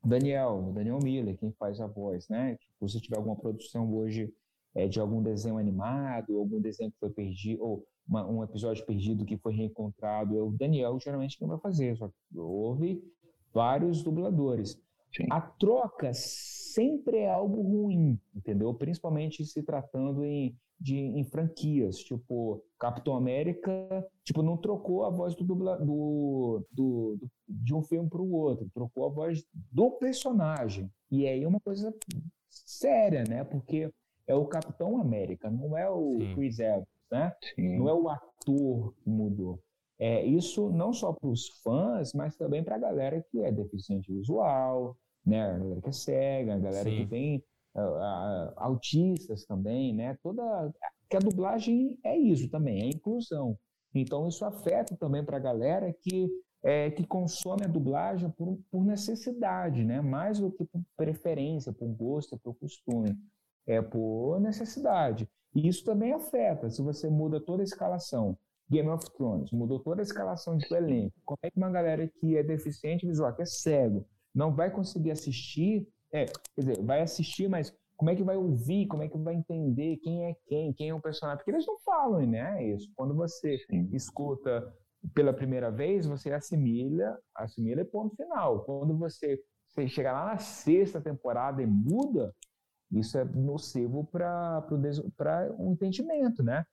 Daniel, o Daniel Miller, quem faz a voz, né? Se você tiver alguma produção hoje é, de algum desenho animado, algum desenho que foi perdido, ou uma, um episódio perdido que foi reencontrado, é o Daniel geralmente quem vai fazer. Só que houve vários dubladores. Sim. A troca sempre é algo ruim, entendeu? Principalmente se tratando em, de, em franquias, tipo Capitão América, tipo não trocou a voz do, dubla, do, do, do de um filme para o outro, trocou a voz do personagem. E aí é uma coisa séria, né? Porque é o Capitão América, não é o Sim. Chris Evans, né? Sim. Não é o ator que mudou. É, isso não só para os fãs, mas também para a galera que é deficiente visual, né? A galera que é cega, a galera Sim. que tem uh, uh, autistas também, né? Toda que a dublagem é isso também, é inclusão. Então isso afeta também para a galera que é, que consome a dublagem por, por, necessidade, né? Mais do que por preferência, por gosto, por costume, é por necessidade. E isso também afeta. Se você muda toda a escalação, Game of Thrones mudou toda a escalação de elenco. Como é que uma galera que é deficiente visual, que é cego, não vai conseguir assistir? É, quer dizer, vai assistir, mas como é que vai ouvir, como é que vai entender quem é quem, quem é o personagem? Porque eles não falam, né? Isso. Quando você Sim. escuta pela primeira vez, você assimila, assimila e ponto final. Quando você, você chega lá na sexta temporada e muda, isso é nocivo para o entendimento, né?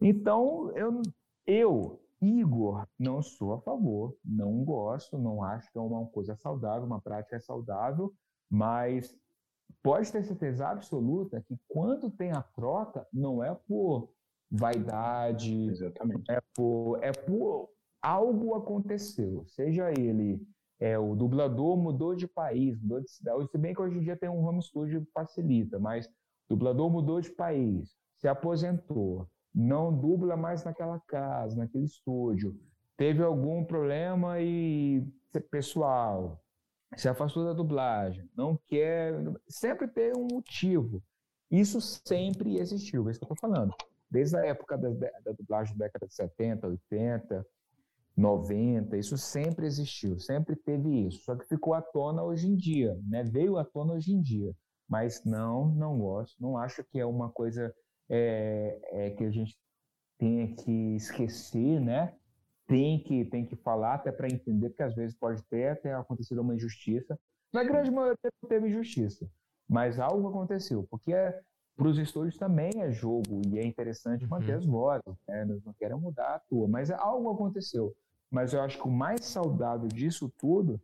Então, eu, eu, Igor, não sou a favor, não gosto, não acho que é uma coisa saudável, uma prática saudável, mas pode ter certeza absoluta que quando tem a troca, não é por vaidade, Exatamente. é por, é por algo aconteceu, seja ele é, o dublador mudou de país, mudou de cidade, se bem que hoje em dia tem um home studio que facilita, mas o dublador mudou de país, se aposentou, não dubla mais naquela casa, naquele estúdio, teve algum problema e pessoal, se afastou da dublagem, não quer, sempre tem um motivo. Isso sempre existiu, é isso que eu estou falando. Desde a época da, da dublagem da década de 70, 80, 90, isso sempre existiu, sempre teve isso. Só que ficou à tona hoje em dia, né? Veio à tona hoje em dia. Mas não, não gosto, não acho que é uma coisa é, é, que a gente tenha que esquecer, né? Tem que, tem que falar até para entender, porque às vezes pode ter até acontecido uma injustiça. Na grande maioria não teve injustiça, mas algo aconteceu, porque é, para os estúdios também é jogo e é interessante manter uhum. as vozes, né? Eles não querem mudar a tua, mas algo aconteceu. Mas eu acho que o mais saudável disso tudo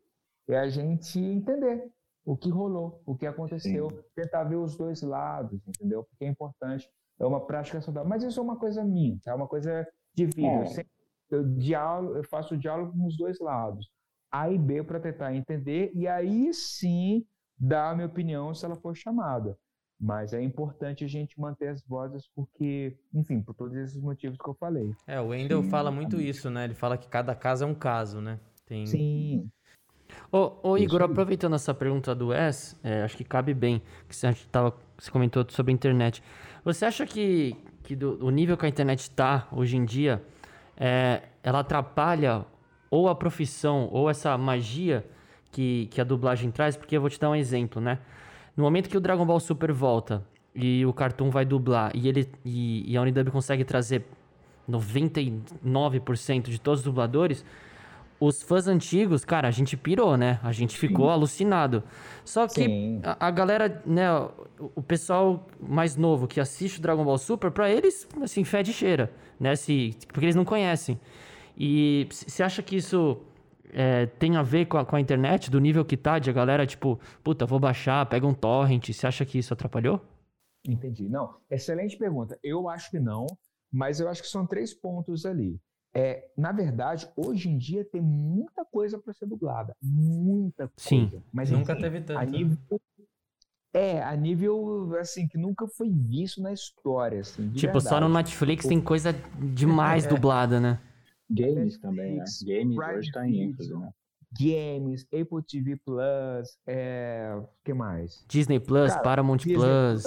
é a gente entender o que rolou, o que aconteceu, Sim. tentar ver os dois lados, entendeu? Porque é importante é uma prática saudável. Mas isso é uma coisa minha, é uma coisa de vida. É. Eu, sempre, eu, diálogo, eu faço diálogo com os dois lados, A e B, para tentar entender, e aí sim dar a minha opinião se ela for chamada. Mas é importante a gente manter as vozes porque, enfim, por todos esses motivos que eu falei. É, o Wendel fala muito isso, né? Ele fala que cada caso é um caso, né? Tem... Sim. Ô, ô Igor, aproveitando essa pergunta do Wes, é, acho que cabe bem, que você, tava, você comentou sobre a internet. Você acha que, que do, o nível que a internet está hoje em dia, é, ela atrapalha ou a profissão ou essa magia que, que a dublagem traz? Porque eu vou te dar um exemplo, né? No momento que o Dragon Ball Super volta e o Cartoon vai dublar e, ele, e, e a Unidub consegue trazer 99% de todos os dubladores, os fãs antigos, cara, a gente pirou, né? A gente ficou Sim. alucinado. Só que a, a, galera, né, o, o, pessoal mais novo que assiste o Dragon Ball Super, pra eles, assim, fede cheira, né? Se, porque eles não conhecem. E você acha que isso é, tem a ver com a, com a, internet, do nível que tá, de a galera, tipo, puta, vou baixar, pega um torrent. Você acha que isso atrapalhou? Entendi. Não, excelente pergunta. Eu acho que não, mas eu acho que são três pontos ali. É, na verdade, hoje em dia tem muita coisa para ser dublada. Muita coisa. Sim, mas nunca teve tanto. A nível, É, a nível, assim, que nunca foi visto na história, assim, Tipo, verdade. só no Netflix tem coisa demais é. dublada, né? Games também, né? Games Prime hoje tá em ênfase, né? Games, Apple TV Plus, é... que mais? Disney Plus, cara, Paramount Disney Plus.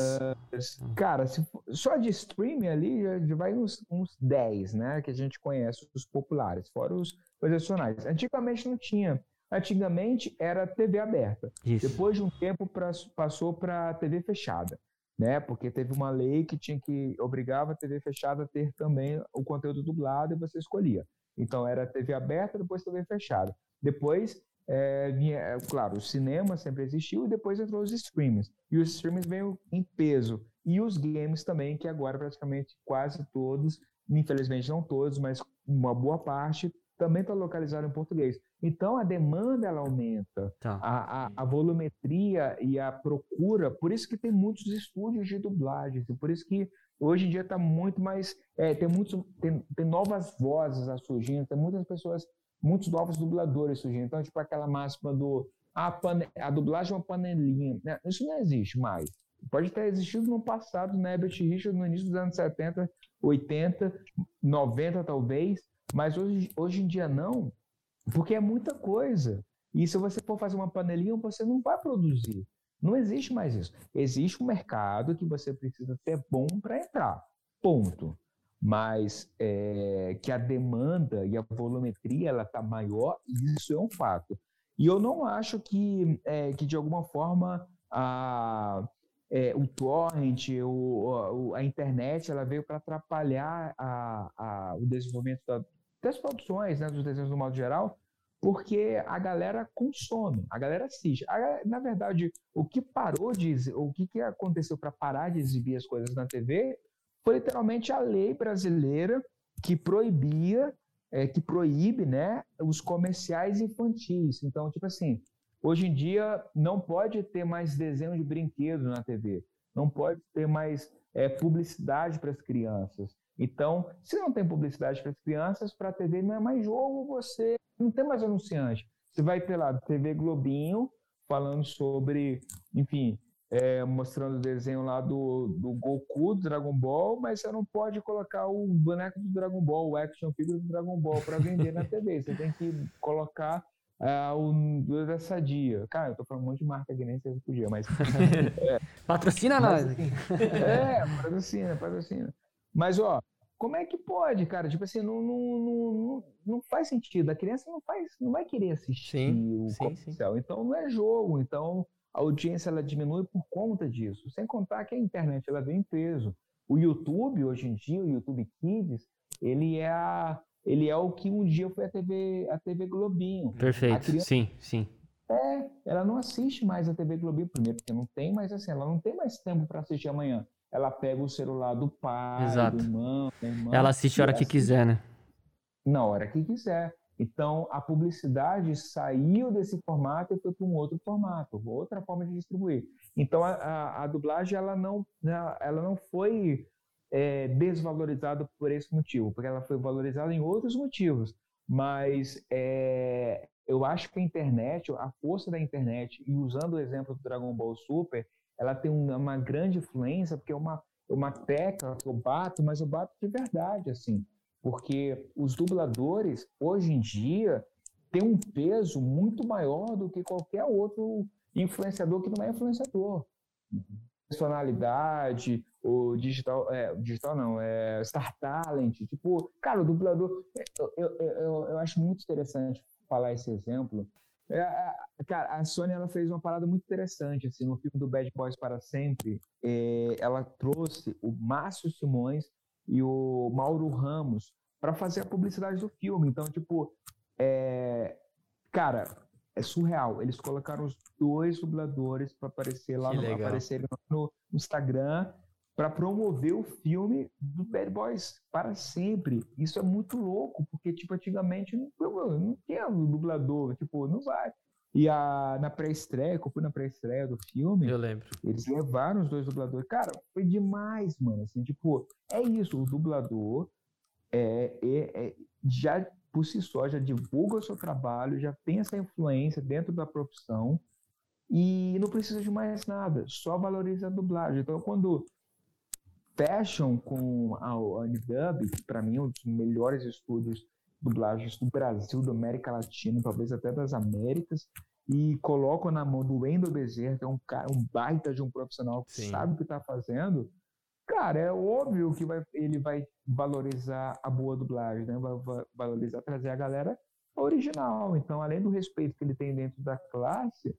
Plus. Cara, se, só de streaming ali já, vai uns, uns 10, né? Que a gente conhece, os populares, fora os profissionais. Antigamente não tinha. Antigamente era TV aberta. Isso. Depois de um tempo pra, passou para TV fechada, né? Porque teve uma lei que tinha que obrigava a TV fechada a ter também o conteúdo dublado e você escolhia. Então era TV aberta, depois TV fechada. Depois é, vinha, é, claro, o cinema sempre existiu e depois entrou os streams. E os streams veio em peso. E os games também, que agora praticamente quase todos, infelizmente não todos, mas uma boa parte, também está localizado em português. Então a demanda ela aumenta, tá. a, a, a, volumetria e a procura, por isso que tem muitos estúdios de dublagens, e por isso que hoje em dia está muito mais, é, tem, muitos, tem, tem novas vozes surgindo, tem muitas pessoas, muitos novos dubladores surgindo. Então, tipo aquela máxima do a, pane, a dublagem é uma panelinha, né? isso não existe mais. Pode ter existido no passado, né, Herbert Richard, no início dos anos 70, 80, 90 talvez, mas hoje, hoje em dia não, porque é muita coisa. E se você for fazer uma panelinha, você não vai produzir. Não existe mais isso. Existe um mercado que você precisa ser bom para entrar. Ponto. Mas é, que a demanda e a volumetria ela está maior, isso é um fato. E eu não acho que, é, que de alguma forma, a, é, o torrent, o, a internet, ela veio para atrapalhar a, a, o desenvolvimento da, das produções, né, dos desenhos no modo geral, porque a galera consome, a galera assiste. A, na verdade, o que parou de o que, que aconteceu para parar de exibir as coisas na TV foi literalmente a lei brasileira que proibia, é, que proíbe, né, os comerciais infantis. Então, tipo assim, hoje em dia não pode ter mais desenho de brinquedo na TV, não pode ter mais é, publicidade para as crianças. Então, se não tem publicidade para as crianças, para a TV não é mais jogo, você não tem mais anunciante. Você vai ter lá TV Globinho falando sobre, enfim, é, mostrando o desenho lá do, do Goku, do Dragon Ball, mas você não pode colocar o boneco do Dragon Ball, o action figure do Dragon Ball para vender na TV. Você tem que colocar é, o do Sadia. Cara, eu tô falando um monte de marca que nem sei se podia, mas. É, patrocina nós! Assim, é, patrocina, patrocina. Mas, ó, como é que pode, cara? Tipo assim, não, não, não, não faz sentido. A criança não, faz, não vai querer assistir sim, o sim, comercial. Sim. Então, não é jogo. Então, a audiência ela diminui por conta disso. Sem contar que a internet ela vem em peso. O YouTube, hoje em dia, o YouTube Kids, ele é, a, ele é o que um dia foi a TV, a TV Globinho. Perfeito, criança, sim, sim. É, ela não assiste mais a TV Globinho, primeiro porque não tem, mas assim, ela não tem mais tempo para assistir amanhã ela pega o celular do pai, Exato. do irmão, da irmã. Ela assiste a hora que quiser, né? Na hora que quiser. Então, a publicidade saiu desse formato e foi para um outro formato, outra forma de distribuir. Então, a, a, a dublagem ela não, né, ela não foi é, desvalorizada por esse motivo, porque ela foi valorizada em outros motivos. Mas é, eu acho que a internet, a força da internet, e usando o exemplo do Dragon Ball Super, ela tem uma grande influência, porque é uma, uma tecla que eu bato, mas eu bato de verdade, assim. Porque os dubladores, hoje em dia, têm um peso muito maior do que qualquer outro influenciador que não é influenciador. Personalidade, o digital, é, digital não, é Star Talent, tipo, cara, o dublador, eu, eu, eu, eu acho muito interessante falar esse exemplo, é, cara, a Sony ela fez uma parada muito interessante assim no filme do Bad Boys para sempre. É, ela trouxe o Márcio Simões e o Mauro Ramos para fazer a publicidade do filme. Então, tipo, é, cara, é surreal. Eles colocaram os dois dubladores para aparecer lá no, aparecerem no Instagram para promover o filme do Bad Boys para sempre. Isso é muito louco, porque, tipo, antigamente não, não tinha um dublador, tipo, não vai. E a, na pré-estreia, que eu fui na pré-estreia do filme, eu lembro. Eles levaram os dois dubladores. Cara, foi demais, mano. Assim, tipo, é isso, o dublador é, é, é, já por si só já divulga o seu trabalho, já tem essa influência dentro da profissão e não precisa de mais nada, só valoriza a dublagem. Então, quando fecham com a Unidub, que para mim é um dos melhores estúdios de dublagens do Brasil, da América Latina, talvez até das Américas, e colocam na mão do Wendel Bezerra, que é um, cara, um baita de um profissional que Sim. sabe o que está fazendo, cara, é óbvio que vai, ele vai valorizar a boa dublagem, né? vai, vai valorizar, trazer a galera original. Então, além do respeito que ele tem dentro da classe,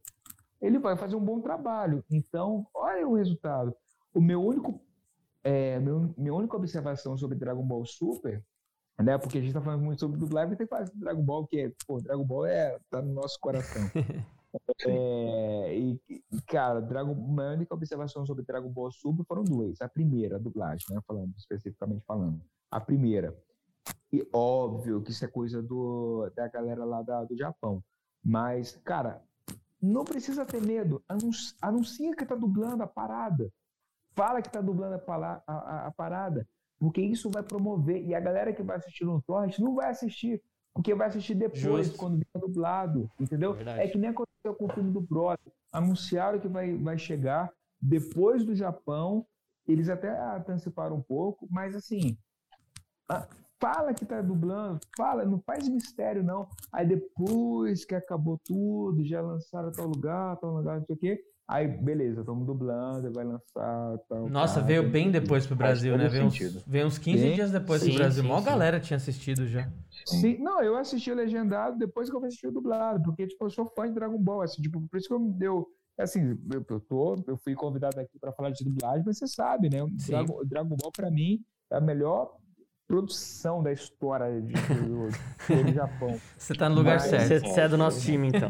ele vai fazer um bom trabalho. Então, olha o resultado. O meu único, é, meu, minha única observação sobre Dragon Ball Super, né? Porque a gente está falando muito sobre dublagem, tem que falar Dragon Ball, que é, pô, Dragon Ball é tá no nosso coração. é, e, cara, Dragon, minha única observação sobre Dragon Ball Super foram duas. A primeira, a dublagem, né? Falando especificamente falando. A primeira, e óbvio que isso é coisa do, da galera lá da, do Japão. Mas, cara, não precisa ter medo. Anuncia que tá dublando a parada. Fala que tá dublando a, a, a parada. Porque isso vai promover. E a galera que vai assistir no Torrent não vai assistir. Porque vai assistir depois, Justo. quando vier dublado. Entendeu? Verdade. É que nem aconteceu com o filme do Brother. Anunciaram que vai, vai chegar depois do Japão. Eles até anteciparam um pouco, mas assim, fala que tá dublando, fala, não faz mistério não. Aí depois que acabou tudo, já lançaram tal lugar, tal lugar, não sei o quê. Aí, beleza, estamos dublando, vai lançar tal. Nossa, cara, veio bem depois pro Brasil, né? Veio uns, veio uns 15 dias depois sim, pro Brasil. Sim, Mó galera tinha assistido já. Sim, não, eu assisti o legendado depois que eu assisti o dublado, porque, tipo, eu sou fã de Dragon Ball, assim, tipo, por isso que eu me deu. Assim, eu, eu, tô, eu fui convidado aqui para falar de dublagem, mas você sabe, né? Dragon, Dragon Ball, para mim, é a melhor produção da história de, do, do Japão. Você tá no lugar Mas, certo. Você é do nosso time, então.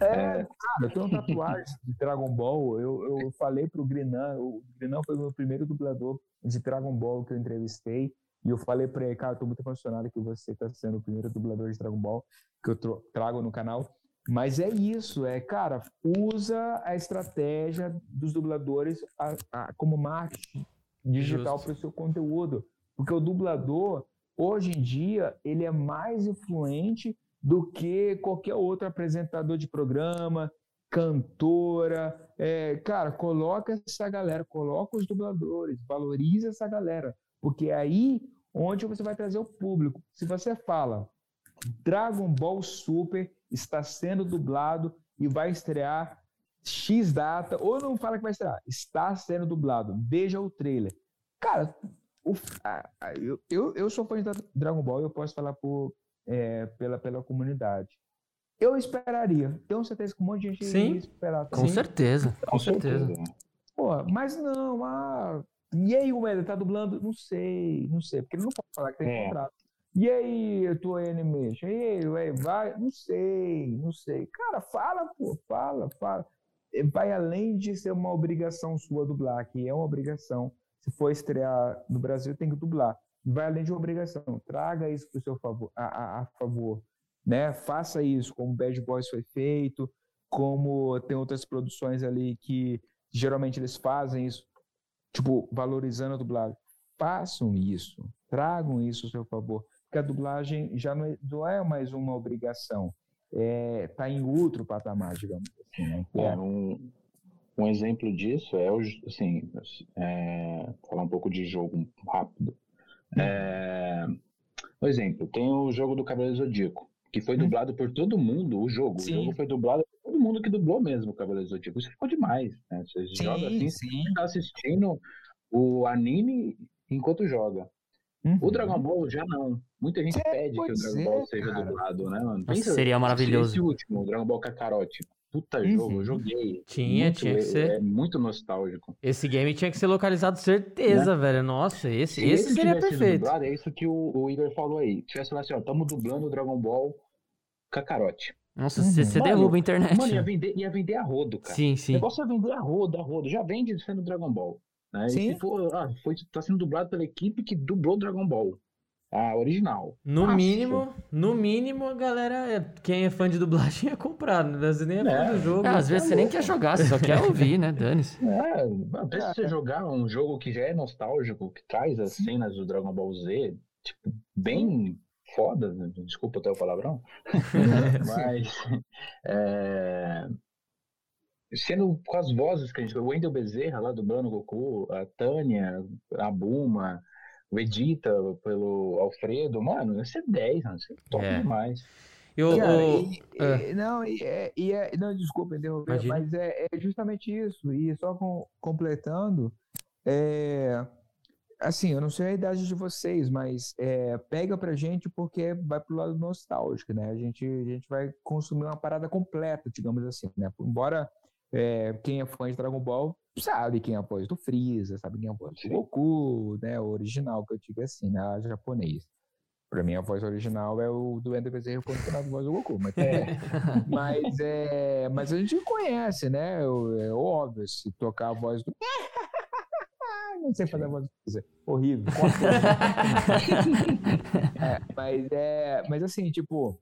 É, cara, eu tenho tatuagem de Dragon Ball. Eu, eu falei pro Grinan, o Grinan foi o meu primeiro dublador de Dragon Ball que eu entrevistei. E eu falei pra ele, cara, eu tô muito emocionado que você tá sendo o primeiro dublador de Dragon Ball que eu trago no canal. Mas é isso, é, cara, usa a estratégia dos dubladores a, a, como marketing digital para o seu conteúdo. Porque o dublador, hoje em dia, ele é mais influente do que qualquer outro apresentador de programa, cantora. É, cara, coloca essa galera, coloca os dubladores, valoriza essa galera. Porque é aí onde você vai trazer o público. Se você fala Dragon Ball Super está sendo dublado e vai estrear X data, ou não fala que vai estrear, está sendo dublado, veja o trailer. Cara, o, a, a, eu, eu, eu sou fã de Dragon Ball e eu posso falar por, é, pela, pela comunidade. Eu esperaria. Tenho certeza que um monte de gente Sim, ia esperar. Com certeza, com, certeza. Pô, mas não, ah, e aí o Eder tá dublando? Não sei, não sei, porque ele não pode falar que tem é. contrato. E aí, tua animation? E aí, ué, vai? Não sei, não sei. Cara, fala, pô, fala, fala. Vai além de ser uma obrigação sua dublar, que é uma obrigação se for estrear no Brasil, tem que dublar. Vai além de uma obrigação. Traga isso para seu favor, a, a, a, favor. Né? Faça isso, como Bad Boys foi feito, como tem outras produções ali que geralmente eles fazem isso, tipo, valorizando a dublagem. Façam isso. Tragam isso a seu favor. Porque a dublagem já não é, não é mais uma obrigação. Está é, tá em outro patamar, digamos assim. Né? É um um exemplo disso é, assim, é, falar um pouco de jogo rápido. É, um exemplo, tem o jogo do Cavaleiro Zodíaco, que foi uhum. dublado por todo mundo, o jogo. Sim. O jogo foi dublado por todo mundo que dublou mesmo o Cavaleiro Zodíaco. Isso ficou demais, né? Você sim, joga assim, sim. você tá assistindo o anime enquanto joga. Uhum. O Dragon Ball já não. Muita gente é, pede que o Dragon Ball é, seja cara. dublado, né, mano? Pensa, seria maravilhoso. Esse último, o Dragon Ball Kakarote puta uhum. jogo, eu joguei. Tinha, muito, tinha que ser. É muito nostálgico. Esse game tinha que ser localizado, certeza, né? velho. Nossa, esse, Se esse seria perfeito. Dublado, é isso que o, o Igor falou aí. Tivesse falado assim, ó, tamo dublando o Dragon Ball Kakarote. Nossa, você uhum. derruba a internet. Mano, ia vender, ia vender a rodo, cara. Sim, sim. O negócio é vender a rodo, a rodo. Já vende sendo Dragon Ball. Né? Sim. E se for, ah, foi, tá sendo dublado pela equipe que dublou Dragon Ball. A original. No Nossa. mínimo, no mínimo, a galera, é, quem é fã de dublagem ia comprar, né? Às vezes nem é, fã do jogo. É, às vezes você nem quer jogar, você só quer ouvir, né? Dane-se. É, até se você jogar um jogo que já é nostálgico, que traz as Sim. cenas do Dragon Ball Z, tipo, bem foda, né? desculpa até o palavrão, mas é, sendo com as vozes que a gente. O Wendel Bezerra, lá dublando o Goku, a Tânia, a Buma, o Edita pelo Alfredo, mano, ia ser 10, mano, isso é top É. demais. Eu, Cara, eu- e- é. e- não, e é, e é- não, desculpa interromper, Imagina. mas é, é justamente isso. E só com- completando, é, assim, eu não sei a idade de vocês, mas é, pega pra gente porque vai pro lado nostálgico, né? A gente, a gente vai consumir uma parada completa, digamos assim, né? Embora é, quem é fã de Dragon Ball sabe quem é a voz do Freeza, sabe quem é a voz do. Goku, né? O original, que eu digo assim, né? A japonês. Pra mim, a voz original é o do Ender Bezerra quando tá na voz do Goku. Mas, é, mas, é, mas a gente conhece, né? O- É óbvio, se tocar a voz do. Não sei fazer a voz do Freeza. Horrível. É, mas, é, mas assim, tipo,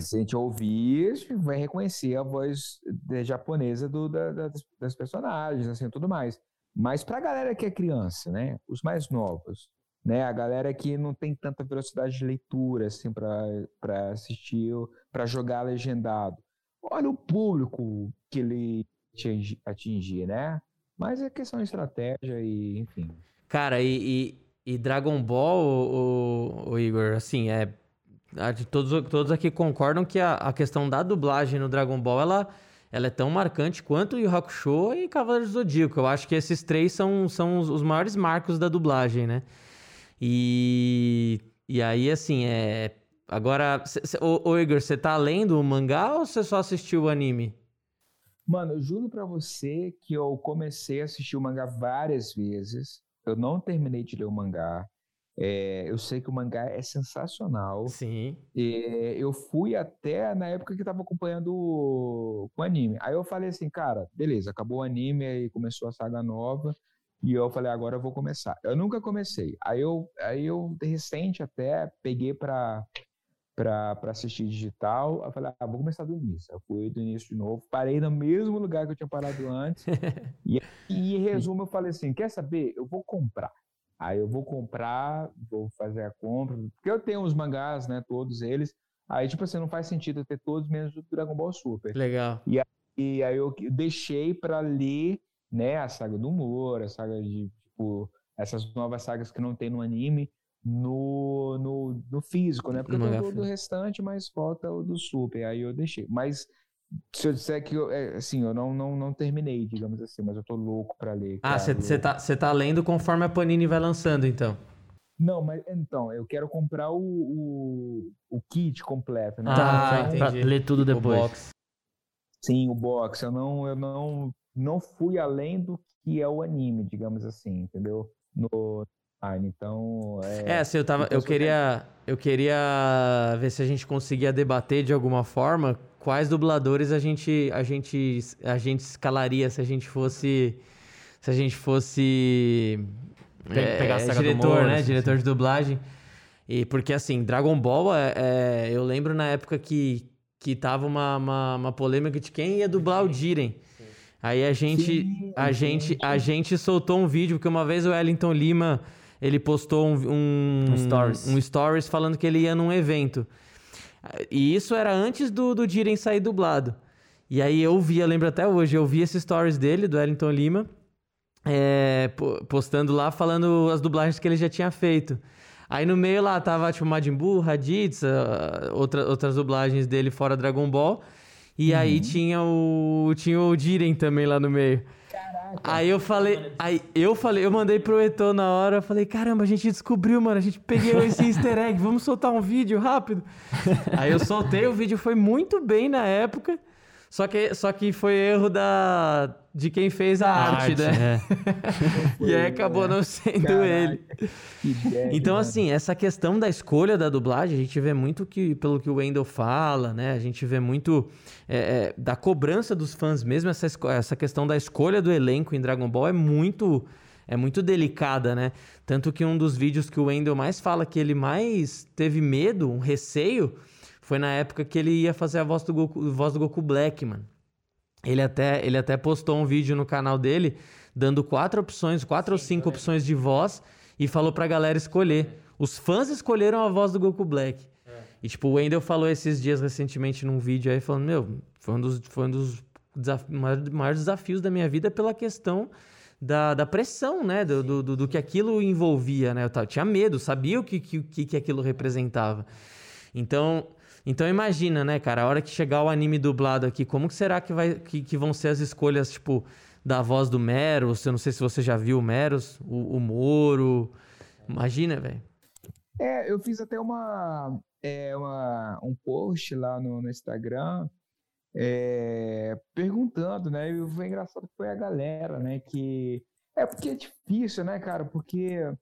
se a gente ouvir, a vai reconhecer a voz de- japonesa do, da- da- das, personagens, assim, tudo mais. Mas pra galera que é criança, né? Os mais novos, né? A galera que não tem tanta velocidade de leitura, assim, pra assistir, pra jogar legendado. Olha o público que ele atingi- atingir, né? Mas é questão de estratégia e, enfim. Cara, e, e- e Dragon Ball, o- o Igor, assim, é. A de Todos, todos aqui concordam que a, a questão da dublagem no Dragon Ball, ela, ela é tão marcante quanto o Hakusho e Cavaleiros do Zodíaco. Eu acho que esses três são, são os, os maiores marcos da dublagem, né? E, e aí, assim, é. Agora, ô Igor, você tá lendo o mangá ou você só assistiu o anime? Mano, eu juro pra você que eu comecei a assistir o mangá várias vezes. Eu não terminei de ler o mangá. É, eu sei que o mangá é sensacional. Sim. É, eu fui até na época que tava acompanhando o, o anime. Aí eu falei assim, cara, beleza, acabou o anime, aí começou a saga nova. E eu falei, agora eu vou começar. Eu nunca comecei. Aí eu, aí eu de recente até, peguei pra, pra, pra assistir digital. Eu falei, ah, vou começar do início. Eu fui do início de novo, parei no mesmo lugar que eu tinha parado antes. e, e em resumo, eu falei assim: quer saber? Eu vou comprar. Aí eu vou comprar, vou fazer a compra, porque eu tenho os mangás, né? Todos eles. Aí, tipo assim, não faz sentido eu ter todos menos o Dragon Ball Super. Legal. E aí eu deixei pra ler, né, a saga do humor, a saga de, tipo, essas novas sagas que não tem no anime, no, no, no físico, né? Porque eu mangá tô do físico. restante, mas falta o do Super, aí eu deixei. Mas se eu disser que, eu, é, assim, eu não, não, não terminei, digamos assim, mas eu tô louco pra ler. Ah, cara, você louco. tá, cê tá lendo conforme a Panini vai lançando, então. Não, mas então, eu quero comprar o, o, o kit completo, né? Tá, Então, pra entendi. ler tudo O depois. box. Sim, o box. Eu não, eu não, não fui além do que é o anime, digamos assim, entendeu? No anime. Então, é, É, assim, eu tava. Então, Eu queria. Eu queria ver se a gente conseguia debater de alguma forma quais dubladores a gente, a gente, a gente escalaria se a gente fosse. Se a gente fosse. Pe- é, pegar a saga do diretor, Moro, né? assim, diretor sim. de dublagem. E porque assim, Dragon Ball, é, é, eu lembro na época que, que tava uma, uma, uma polêmica de quem ia dublar o Jiren. Aí a gente, Sim, a gente, a gente soltou um vídeo porque uma vez o Wellington Lima ele postou um, um, Um stories. um stories falando que ele ia num evento. E isso era antes do, do Jiren sair dublado. E aí eu vi, eu lembro até hoje, eu vi esses stories dele, do Wellington Lima, é, po- postando lá, falando as dublagens que ele já tinha feito. Aí no meio lá tava, tipo, Majin Buu, Raditz, ah, outra, outras dublagens dele fora Dragon Ball. E aí tinha o, tinha o Jiren também lá no meio. Aí eu falei, aí eu falei, eu mandei pro Eton na hora, eu falei, caramba, a gente descobriu, mano, a gente peguei esse easter egg, vamos soltar um vídeo rápido. aí eu soltei, o vídeo foi muito bem na época, só que, só que foi erro da, de quem fez a arte, né? é. E aí acabou não sendo Caraca, ele. Então, assim, essa questão da escolha da dublagem, a gente vê muito que, pelo que o Wendell fala, né? A gente vê muito é, é, da cobrança dos fãs mesmo, essa, essa questão da escolha do elenco em Dragon Ball é muito. É muito delicada, né? Tanto que um dos vídeos que o Wendell mais fala que ele mais teve medo, um receio, foi na época que ele ia fazer a voz do Goku, voz do Goku Black, mano. Ele até, ele até postou um vídeo no canal dele dando quatro opções, quatro ou cinco opções de voz e falou pra galera escolher. Os fãs escolheram a voz do Goku Black. E tipo, o Wendell falou esses dias recentemente num vídeo aí falando, meu, foi um dos, foi um dos desaf maiores desafios da minha vida pela questão da, da pressão, né? Do, do, do, que aquilo envolvia, né? Eu tinha medo, sabia o que, que, que aquilo representava. Então, então imagina, né, cara, a hora que chegar o anime dublado aqui, como que será que, vai, que, que vão ser as escolhas, tipo, da voz do Meros? Eu não sei se você já viu o Meros, o, o Moro. Imagina, velho. É, eu fiz até uma, é, uma, um post lá no, no Instagram é, perguntando, né? E foi engraçado que foi a galera, né? Que é porque é difícil, né, cara? Porque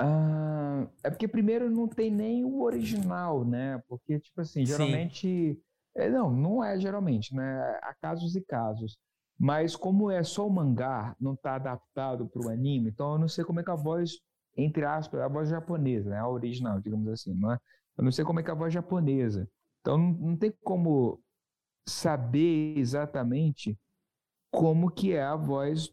ah, é porque primeiro não tem nem o original, né? Porque tipo assim, geralmente é, não, não é geralmente, né? Há casos e casos. Mas como é só o mangá, não está adaptado para o anime, então eu não sei como é que a voz, entre aspas, a voz japonesa, né? A original, digamos assim, não é? Eu não sei como é que a voz japonesa. Então não, não tem como saber exatamente como que é a voz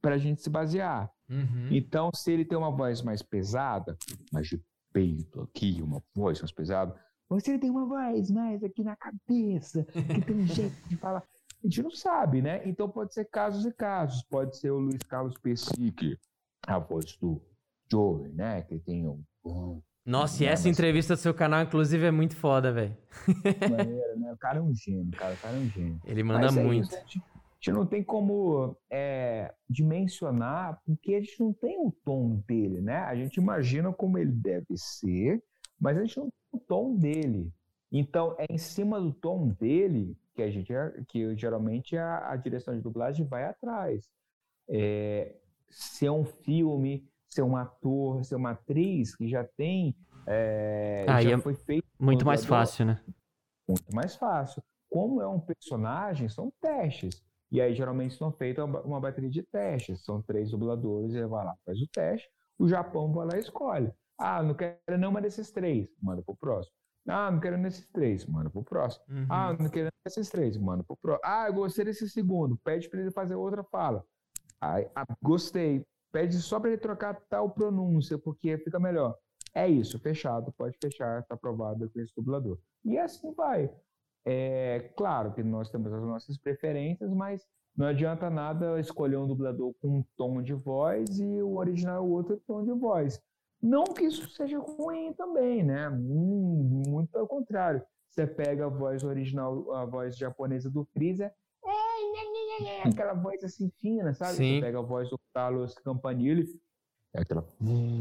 para a gente se basear. Uhum. Então, se ele tem uma voz mais pesada, mais de peito aqui, uma voz mais pesada, ou se ele tem uma voz mais aqui na cabeça, que tem um jeito de falar, a gente não sabe, né? Então pode ser casos e casos. Pode ser o Luiz Carlos Pessic, a voz do Joey, né? Que tem um nossa, e essa entrevista do seu canal, inclusive, é muito foda, velho. Maneiro, né? O cara é um gênio, cara. O cara é um gênio. Ele manda é muito. Gente, a, gente, não tem como é, dimensionar, porque a gente não tem o tom dele, né? A gente imagina como ele deve ser, mas a gente não tem o tom dele. Então, é em cima do tom dele que a gente, que geralmente a, a direção de dublagem vai atrás. É, se é um filme, ser um ator, ser uma atriz que já tem. É, já é foi feito. Muito mais fácil, né? Muito mais fácil. Como é um personagem, são testes. E aí, geralmente, são feitas uma bateria de testes. São três dubladores, ele vai lá, faz o teste. O Japão vai lá e escolhe. Ah, não quero nenhuma desses três, manda pro próximo. Ah, não quero nesses três, manda pro próximo. Uhum. Ah, não quero nesses três, manda pro próximo. Ah, eu gostei desse segundo, pede para ele fazer outra fala. Ah, gostei, Pede só para ele trocar tal pronúncia, porque fica melhor. É isso, fechado, pode fechar, está aprovado com esse dublador. E assim vai. É claro que nós temos as nossas preferências, mas não adianta nada escolher um dublador com um tom de voz e o original é outro tom de voz. Não que isso seja ruim também, né? Hum, muito pelo contrário. Você pega a voz original, a voz japonesa do Freezer, é aquela voz assim fina, sabe? Sim. Você pega a voz do Carlos Campanile, é aquela.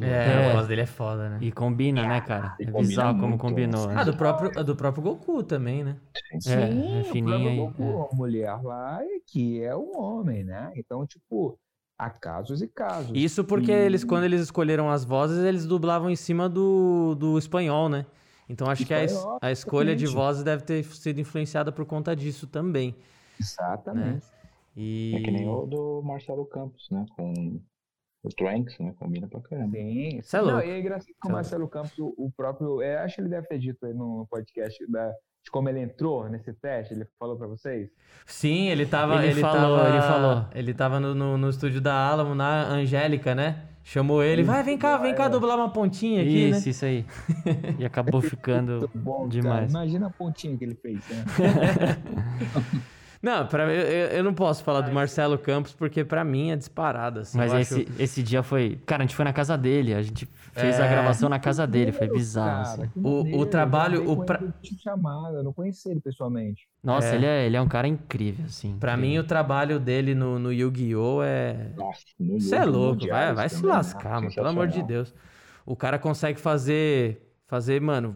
É, é, a voz dele é foda, né? E combina, é, né, cara? É bizarro como combinou. Né? Ah, do próprio, do próprio Goku também, né? Sim, é, é fininha aí. Goku, é. a mulher lá que é um homem, né? Então, tipo, há casos e casos. Isso porque e... eles, quando eles escolheram as vozes, eles dublavam em cima do, do espanhol, né? Então acho espanhol, que a, a escolha de vozes deve ter sido influenciada por conta disso também. Exatamente. Né? E... É que nem o do Marcelo Campos, né? Com o Tranks, né? Combina pra caramba. Sim. Isso é louco. Não, e é engraçado que o Marcelo Campos, o, o próprio. É, acho que ele deve ter dito aí no podcast da, de como ele entrou nesse teste. Ele falou pra vocês? Sim, ele tava. Ele, ele falou, tava, ele falou. Ele tava no, no, no, estúdio da Alamo, na Angélica, né? Chamou ele, vai, vem cá, vem cá dublar uma pontinha aqui, isso, né? Isso, aí. E acabou ficando bom, demais. Cara. Imagina a pontinha que ele fez, né? Não, pra, eu, eu não posso falar do Marcelo Campos porque para mim é disparado. Assim, Mas esse, acho... esse dia foi. Cara, a gente foi na casa dele, a gente fez é... a gravação na casa dele, foi bizarro. Cara, assim. o, o trabalho. O pra... chamada, não conheci ele pessoalmente. Nossa, é. Ele, é, ele é um cara incrível, assim. Pra mim, o trabalho dele no, no Yu-Gi-Oh! é. Nossa, Você é louco, vai, vai se lascar, mano, pelo amor de Deus. O cara consegue fazer. Fazer, mano,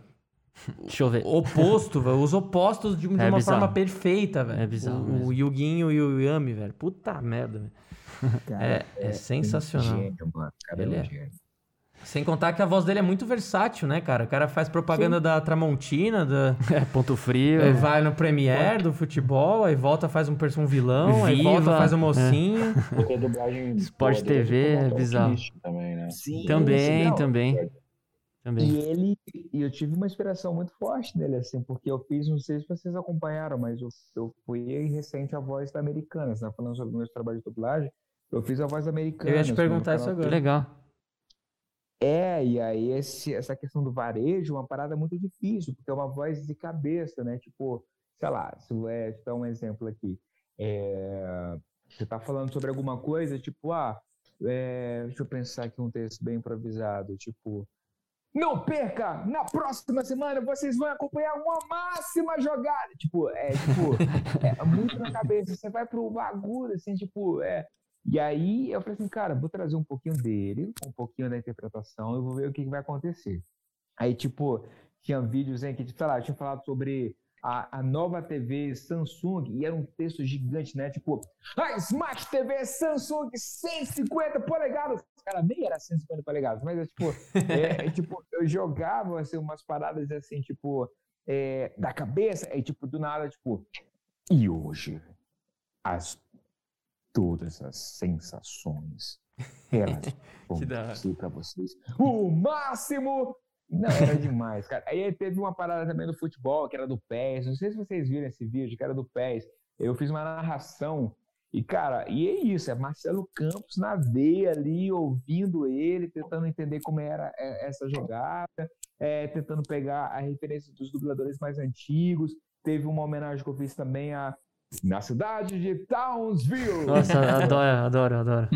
Deixa eu ver. Oposto, velho. Os opostos de, de é uma bizarro. forma perfeita, velho. É bizarro. O, o Yuginho e o Yami, velho. Puta merda, velho. É, é, é, sensacional. Gênio, mano. Cara, ele é. é. Sem contar que a voz dele é muito versátil, né, cara? O cara faz propaganda Sim. da Tramontina, da... É, ponto frio. Aí vai no Premiere do futebol, aí volta, faz um, um vilão, Viva. aí volta, faz um é. mocinho. Porque a dublagem... Sport TV é bizarro. Também, né? Sim, também, também. Também. E ele, e eu tive uma inspiração muito forte nele, assim, porque eu fiz, não sei se vocês acompanharam, mas eu, eu fui recente a voz da Americana, tá falando sobre o meu trabalho de dublagem, eu fiz a voz da Americana. Eu ia te perguntar isso agora. Que legal. É, e aí esse, essa questão do varejo é uma parada muito difícil, porque é uma voz de cabeça, né? Tipo, sei lá, se é, dar um exemplo aqui. É, você tá falando sobre alguma coisa, tipo, ah, é, deixa eu pensar aqui um texto bem improvisado, tipo, não perca! Na próxima semana vocês vão acompanhar uma máxima jogada. Tipo, é tipo, é muito na cabeça. Você vai pro bagulho, assim, tipo, é. E aí eu falei assim, cara, vou trazer um pouquinho dele, um pouquinho da interpretação, eu vou ver o que, que vai acontecer. Aí, tipo, tinha vídeos em que, sei lá, eu tinha falado sobre a, a, nova TV Samsung e era um texto gigante, né? Tipo, a Smart TV Samsung 150 polegadas. Cara, nem era 150 polegadas, mas é tipo, é, é, tipo eu jogava assim, umas paradas assim, tipo, é, da cabeça, e tipo, do nada, tipo, e hoje, as todas as sensações elas vão ser para vocês o máximo não, era demais, cara. Aí teve uma parada também do futebol, que era do PES. Não sei se vocês viram esse vídeo, que era do PES. Eu fiz uma narração. E, cara, e é isso, é Marcelo Campos na veia ali, ouvindo ele, tentando entender como era é, essa jogada, é, tentando pegar a referência dos dubladores mais antigos. Teve uma homenagem que eu fiz também a na cidade de Townsville. Nossa, adoro, adoro, adoro.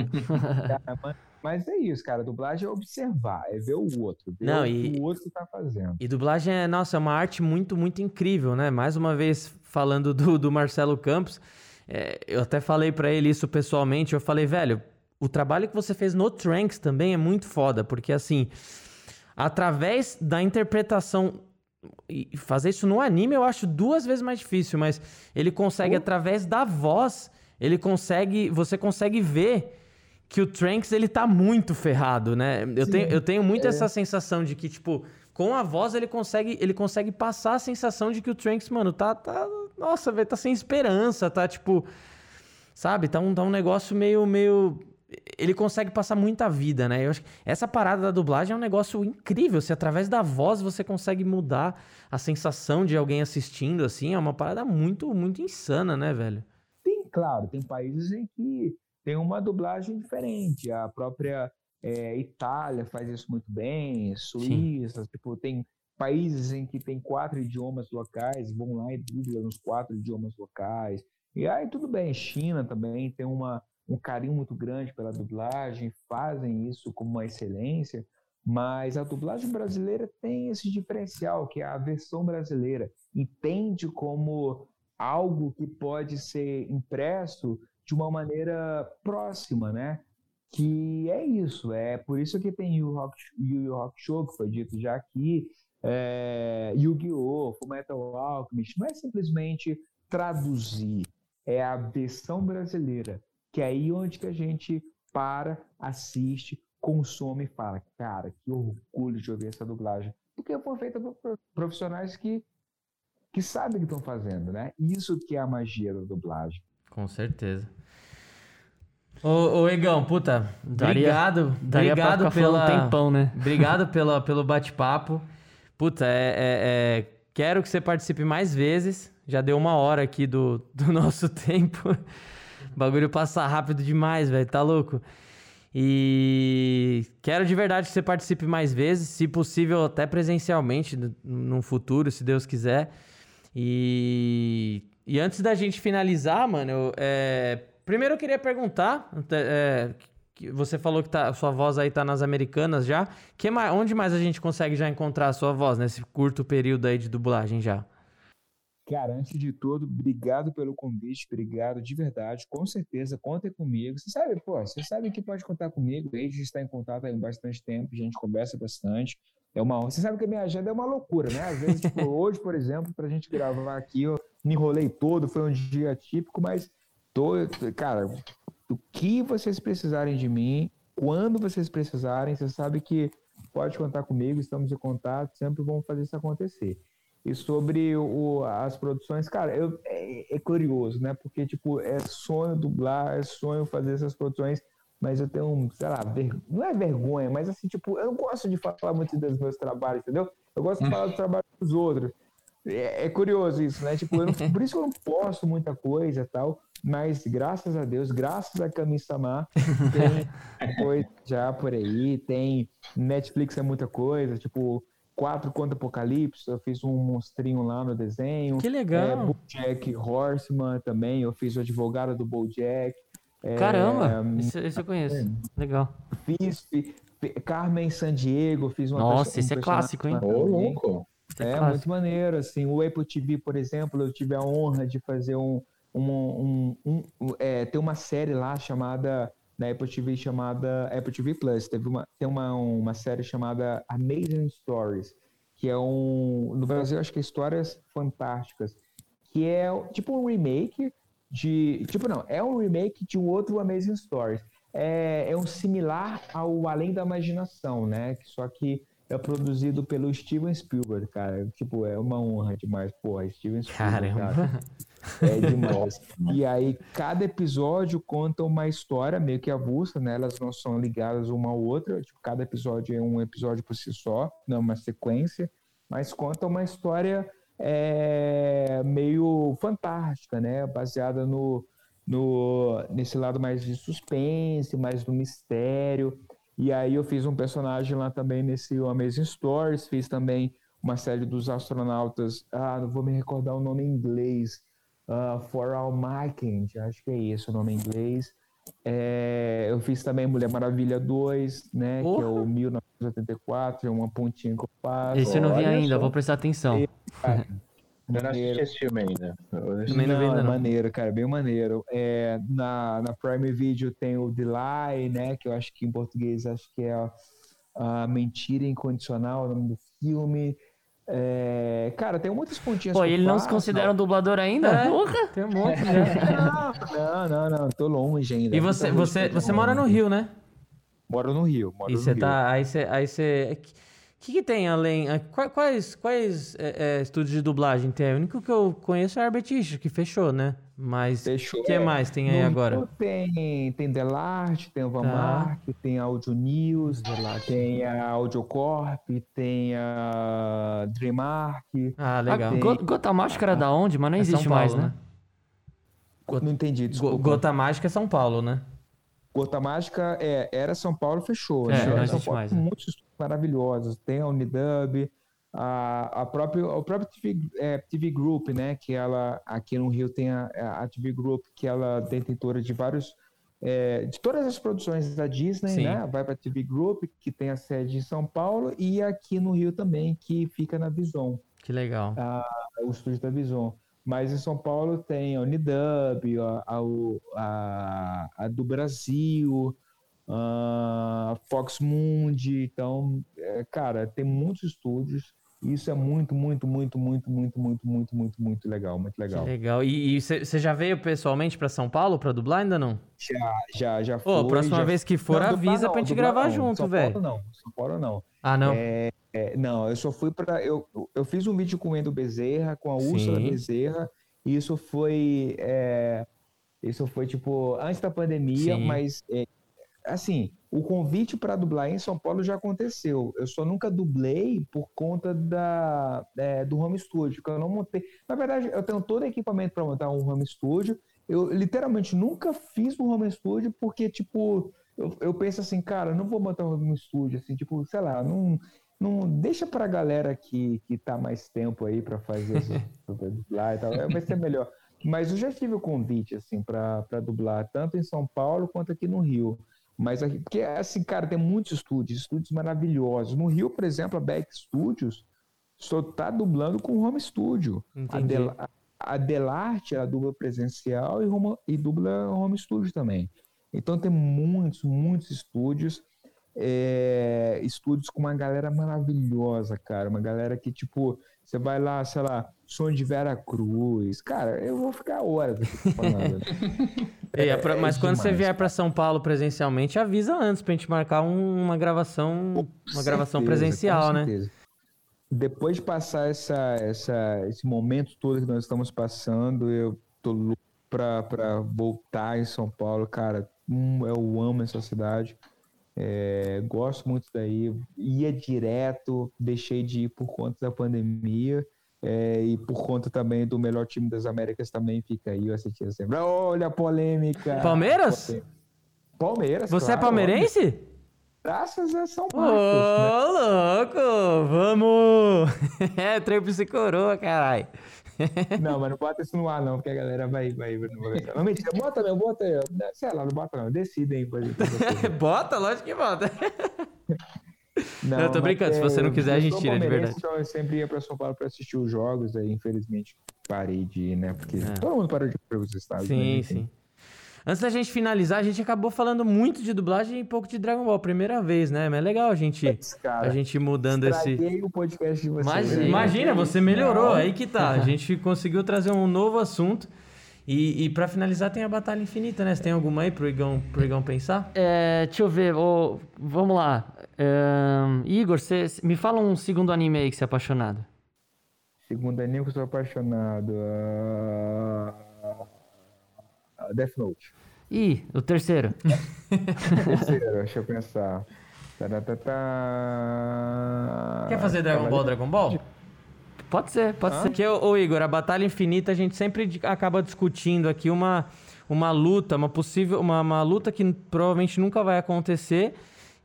Mas é isso, cara. Dublagem é observar, é ver o outro, ver Não, o que o outro tá fazendo. E dublagem é, nossa, é uma arte muito, muito incrível, né? Mais uma vez, falando do, do Marcelo Campos, é, eu até falei para ele isso pessoalmente. Eu falei, velho, o trabalho que você fez no Tranks também é muito foda, porque assim, através da interpretação e fazer isso no anime eu acho duas vezes mais difícil, mas ele consegue, através da voz, ele consegue. Você consegue ver que o Tranks ele tá muito ferrado, né? Eu, tenho, eu tenho muito é. essa sensação de que, tipo, com a voz ele consegue, ele consegue passar a sensação de que o Tranks, mano, tá. tá nossa, velho, tá sem esperança, tá tipo. Sabe? Tá um, tá um negócio meio, meio ele consegue passar muita vida, né? Eu acho que essa parada da dublagem é um negócio incrível. Se através da voz você consegue mudar a sensação de alguém assistindo, assim, é uma parada muito, muito insana, né, velho? Tem, claro, tem países em que tem uma dublagem diferente. A própria é, Itália faz isso muito bem, Suíça, tipo, tem países em que tem quatro idiomas locais, vão lá e dublam nos quatro idiomas locais. E aí tudo bem, China também tem uma um carinho muito grande pela dublagem, fazem isso como uma excelência, mas a dublagem brasileira tem esse diferencial, que é a versão brasileira. Entende como algo que pode ser impresso de uma maneira próxima, né? Que é isso, é por isso que tem o Rock, Yu Rock Show, que foi dito já aqui, é, Yu-Gi-Oh!, Fullmetal Alchemist, não é simplesmente traduzir, é a versão brasileira que é aí onde que a gente para, assiste, consome e fala, cara, que orgulho de ouvir essa dublagem. Porque foi feita por profissionais que, que sabem o que estão fazendo, né? Isso que é a magia da dublagem. Com certeza. Ô, ô Egão, puta, daria, obrigado, daria obrigado pela... Um tempão, né? Obrigado pela, pelo bate-papo. Puta, é, é, é, quero que você participe mais vezes. Já deu uma hora aqui do, do nosso tempo. O bagulho passa rápido demais, velho. Tá louco? E quero de verdade que você participe mais vezes, se possível até presencialmente no futuro, se Deus quiser. E, e antes da gente finalizar, mano, eu, é... primeiro eu queria perguntar, é, você falou que tá, sua voz aí tá nas americanas já. Que mais, onde mais a gente consegue já encontrar a sua voz nesse curto período aí de dublagem já? Cara, antes de tudo, obrigado pelo convite, obrigado de verdade. Com certeza, contem comigo. Você sabe, pô, você sabe que pode contar comigo. A gente está em contato há bastante tempo, a gente conversa bastante. É uma honra. Você sabe que a minha agenda é uma loucura, né? Às vezes, tipo, hoje, por exemplo, para a gente gravar aqui, eu me enrolei todo, foi um dia típico, mas tô, cara, o que vocês precisarem de mim, quando vocês precisarem, você sabe que pode contar comigo, estamos em contato, sempre vamos fazer isso acontecer. E sobre o, as produções, cara, eu, é, é, curioso, né? Porque, tipo, é sonho dublar, é sonho fazer essas produções, mas eu tenho, sei lá, ver, não é vergonha, mas assim, tipo, eu não gosto de falar muito dos meus trabalhos, entendeu? Eu gosto de falar do trabalho dos outros. É, é curioso isso, né? Tipo, não, por isso que eu não posto muita coisa e tal, mas graças a Deus, graças a Kami Samar, tem coisa já por aí, tem Netflix é muita coisa, tipo, quatro contra Apocalipse, eu fiz um monstrinho lá no desenho. Que legal. É, Bojack Horseman também, eu fiz o advogado do Bojack. É, Caramba, esse, esse, eu conheço. É, legal. Fiz, Carmen San Diego, fiz uma Nossa, esse um é clássico, hein? Ô, louco. É, é muito maneiro, assim. O Apple TV, por exemplo, eu tive a honra de fazer um, um, um, um, é, tem uma série lá chamada na Apple TV chamada Apple TV Plus. Teve uma, tem uma, uma série chamada Amazing Stories, que é um. No Brasil, acho que é Histórias Fantásticas, que é tipo um remake de. Tipo, não, é um remake de um outro Amazing Stories. É, é um similar ao Além da Imaginação, né? Só que é produzido pelo Steven Spielberg, cara. Tipo, é uma honra demais. Porra, Steven Spielberg, Caramba. cara. É demais. e aí, cada episódio conta uma história meio que avulsa, né? Elas não são ligadas uma à outra. Tipo, cada episódio é um episódio por si só, não é uma sequência. Mas conta uma história é, meio fantástica, né? Baseada no, no, nesse lado mais de suspense, mais do mistério. E aí eu fiz um personagem lá também nesse Amazing Stories, fiz também uma série dos astronautas, ah, não vou me recordar o nome em inglês, uh, For All Mankind, acho que é isso o nome em inglês. É, eu fiz também Mulher Maravilha 2, né, que é o 1984, é uma pontinha que eu faço. Esse eu não vi ainda, só. vou prestar atenção. É, eu não assisti esse filme ainda. Também não, não, é maneiro, cara, bem maneiro. É, na, na Prime Video tem o The Lie, né, que eu acho que em português acho que é a, a Mentira Incondicional, o nome do filme. É, cara, tem muitas pontinhas. Pô, ele não se considera um dublador ainda? É, Porra! Tem um monte, né? Não, não, não, tô longe ainda. E você, você, você mora no Rio, né? Moro no Rio. Moro e você tá. Aí você. Aí você que, que tem além. Quais, quais é, é, estúdios de dublagem tem? O único que eu conheço é a Arbetish, que fechou, né? Mas o que mais tem aí no agora? Tem, tem Delarte, tem o Vamark, tá. tem a Audio News, Delarte. tem a Audiocorp, tem a Dreamark. Ah, legal. Tem... Gota Mágica era da onde? Mas não é existe Paulo, mais, né? né? Não entendi, desculpa. Gota Mágica é São Paulo, né? Gota Mágica é, era São Paulo, fechou. É, né? não São Paulo mais, tem né? muitos maravilhosos. Tem a Unidub, a, a própria, o próprio TV, é, TV Group, né? Que ela, aqui no Rio tem a, a TV Group, que ela é detentora de vários... É, de todas as produções da Disney, Sim. né? Vai para a TV Group, que tem a sede em São Paulo, e aqui no Rio também, que fica na Vison. Que legal. A, o estúdio da Vison. Mas em São Paulo tem a Unidub, a, a, a, a do Brasil, a Fox Mundi. Então, é, cara, tem muitos estúdios. E isso é muito, muito, muito, muito, muito, muito, muito, muito, muito legal, muito legal. Que legal. E você já veio pessoalmente para São Paulo para dublar ainda não? Já, já, já foi. Pô, próxima já... vez que for, não, avisa para pra gente gravar não. junto, velho. São Paulo não, São Paulo não. Ah, não? É, é, não, eu só fui para eu, eu fiz um vídeo com o Endo Bezerra, com a Úrsula. Bezerra, e isso foi é, isso foi tipo antes da pandemia, Sim. mas é, assim, o convite para dublar em São Paulo já aconteceu. Eu só nunca dublei por conta da, é, do home studio, que eu não montei. Na verdade, eu tenho todo o equipamento para montar um home studio. Eu literalmente nunca fiz um home studio porque, tipo, eu, eu penso assim, cara, não vou montar um home studio, assim, tipo, sei lá, não, não deixa pra galera que, que tá mais tempo aí para fazer isso, pra dublar e tal, vai ser melhor. Mas eu já tive o convite, assim, para dublar, tanto em São Paulo quanto aqui no Rio. Mas aqui, porque assim, cara, tem muitos estúdios, estúdios maravilhosos. No Rio, por exemplo, a Beck Studios só tá dublando com home studio. A, Entendi. A Delarte, ela dubla presencial e, home, e dubla home studio também. Então tem muitos, muitos estúdios. é, estúdios com uma galera maravilhosa, cara. Uma galera que, tipo, você vai lá, sei lá, som de Vera Cruz. Cara, eu vou ficar horas aqui falando. Ei, é pra- é mas quando você demais, vier para São Paulo presencialmente, avisa antes pra gente marcar um- uma gravação, uma gravação certeza, presencial, com né? certeza. Depois de passar essa, essa, esse momento todo que nós estamos passando, eu tô louco pra, pra voltar em São Paulo, cara. Hum, eu amo essa cidade. É, gosto muito daí. Ia direto, deixei de ir por conta da pandemia. é, e por conta também do melhor time das Américas também fica aí, eu assistia sempre. Olha a polêmica! Palmeiras? Palmeiras. Você é claro, palmeirense? Graças a São Ô, Marcos. né? louco! Vamos! É, tríplice coroa, caralho. Não, mas não bota isso no ar, não, porque a galera vai. vai, vai. Não, mentira, bota não, bota. Sei lá, não bota não. Pode, bota, lógico que bota. Não, Eu tô brincando, se é, você não quiser, a gente tira, de verdade. Então eu sempre ia pra São Paulo pra assistir os jogos, aí infelizmente parei de ir, né? Porque É. todo mundo parou de ir para os estados. né? Sim, Enfim. sim. Antes da gente finalizar, a gente acabou falando muito de dublagem e pouco de Dragon Ball. Primeira vez, né? Mas é legal a gente, Mas, cara, a gente mudando esse. o podcast de vocês. Imagina. né? Imagina, você melhorou, Não. aí que tá. A gente conseguiu trazer um novo assunto. E, e para finalizar, tem a Batalha Infinita, né? Você tem alguma aí pro Igão, pro Igão pensar? É, deixa eu ver, ô, vamos lá. Ahn, Igor, cê, me fala um segundo anime aí que você é apaixonado. Segundo anime que eu sou apaixonado. ah, Death Note. Ih, o terceiro. Terceiro, deixa eu pensar. Quer fazer Dragon Ball, Dragon Ball? Pode ser, pode ser. Porque, ô Igor, a Batalha Infinita a gente sempre acaba discutindo aqui uma, uma luta, uma possível. Uma, uma luta que provavelmente nunca vai acontecer.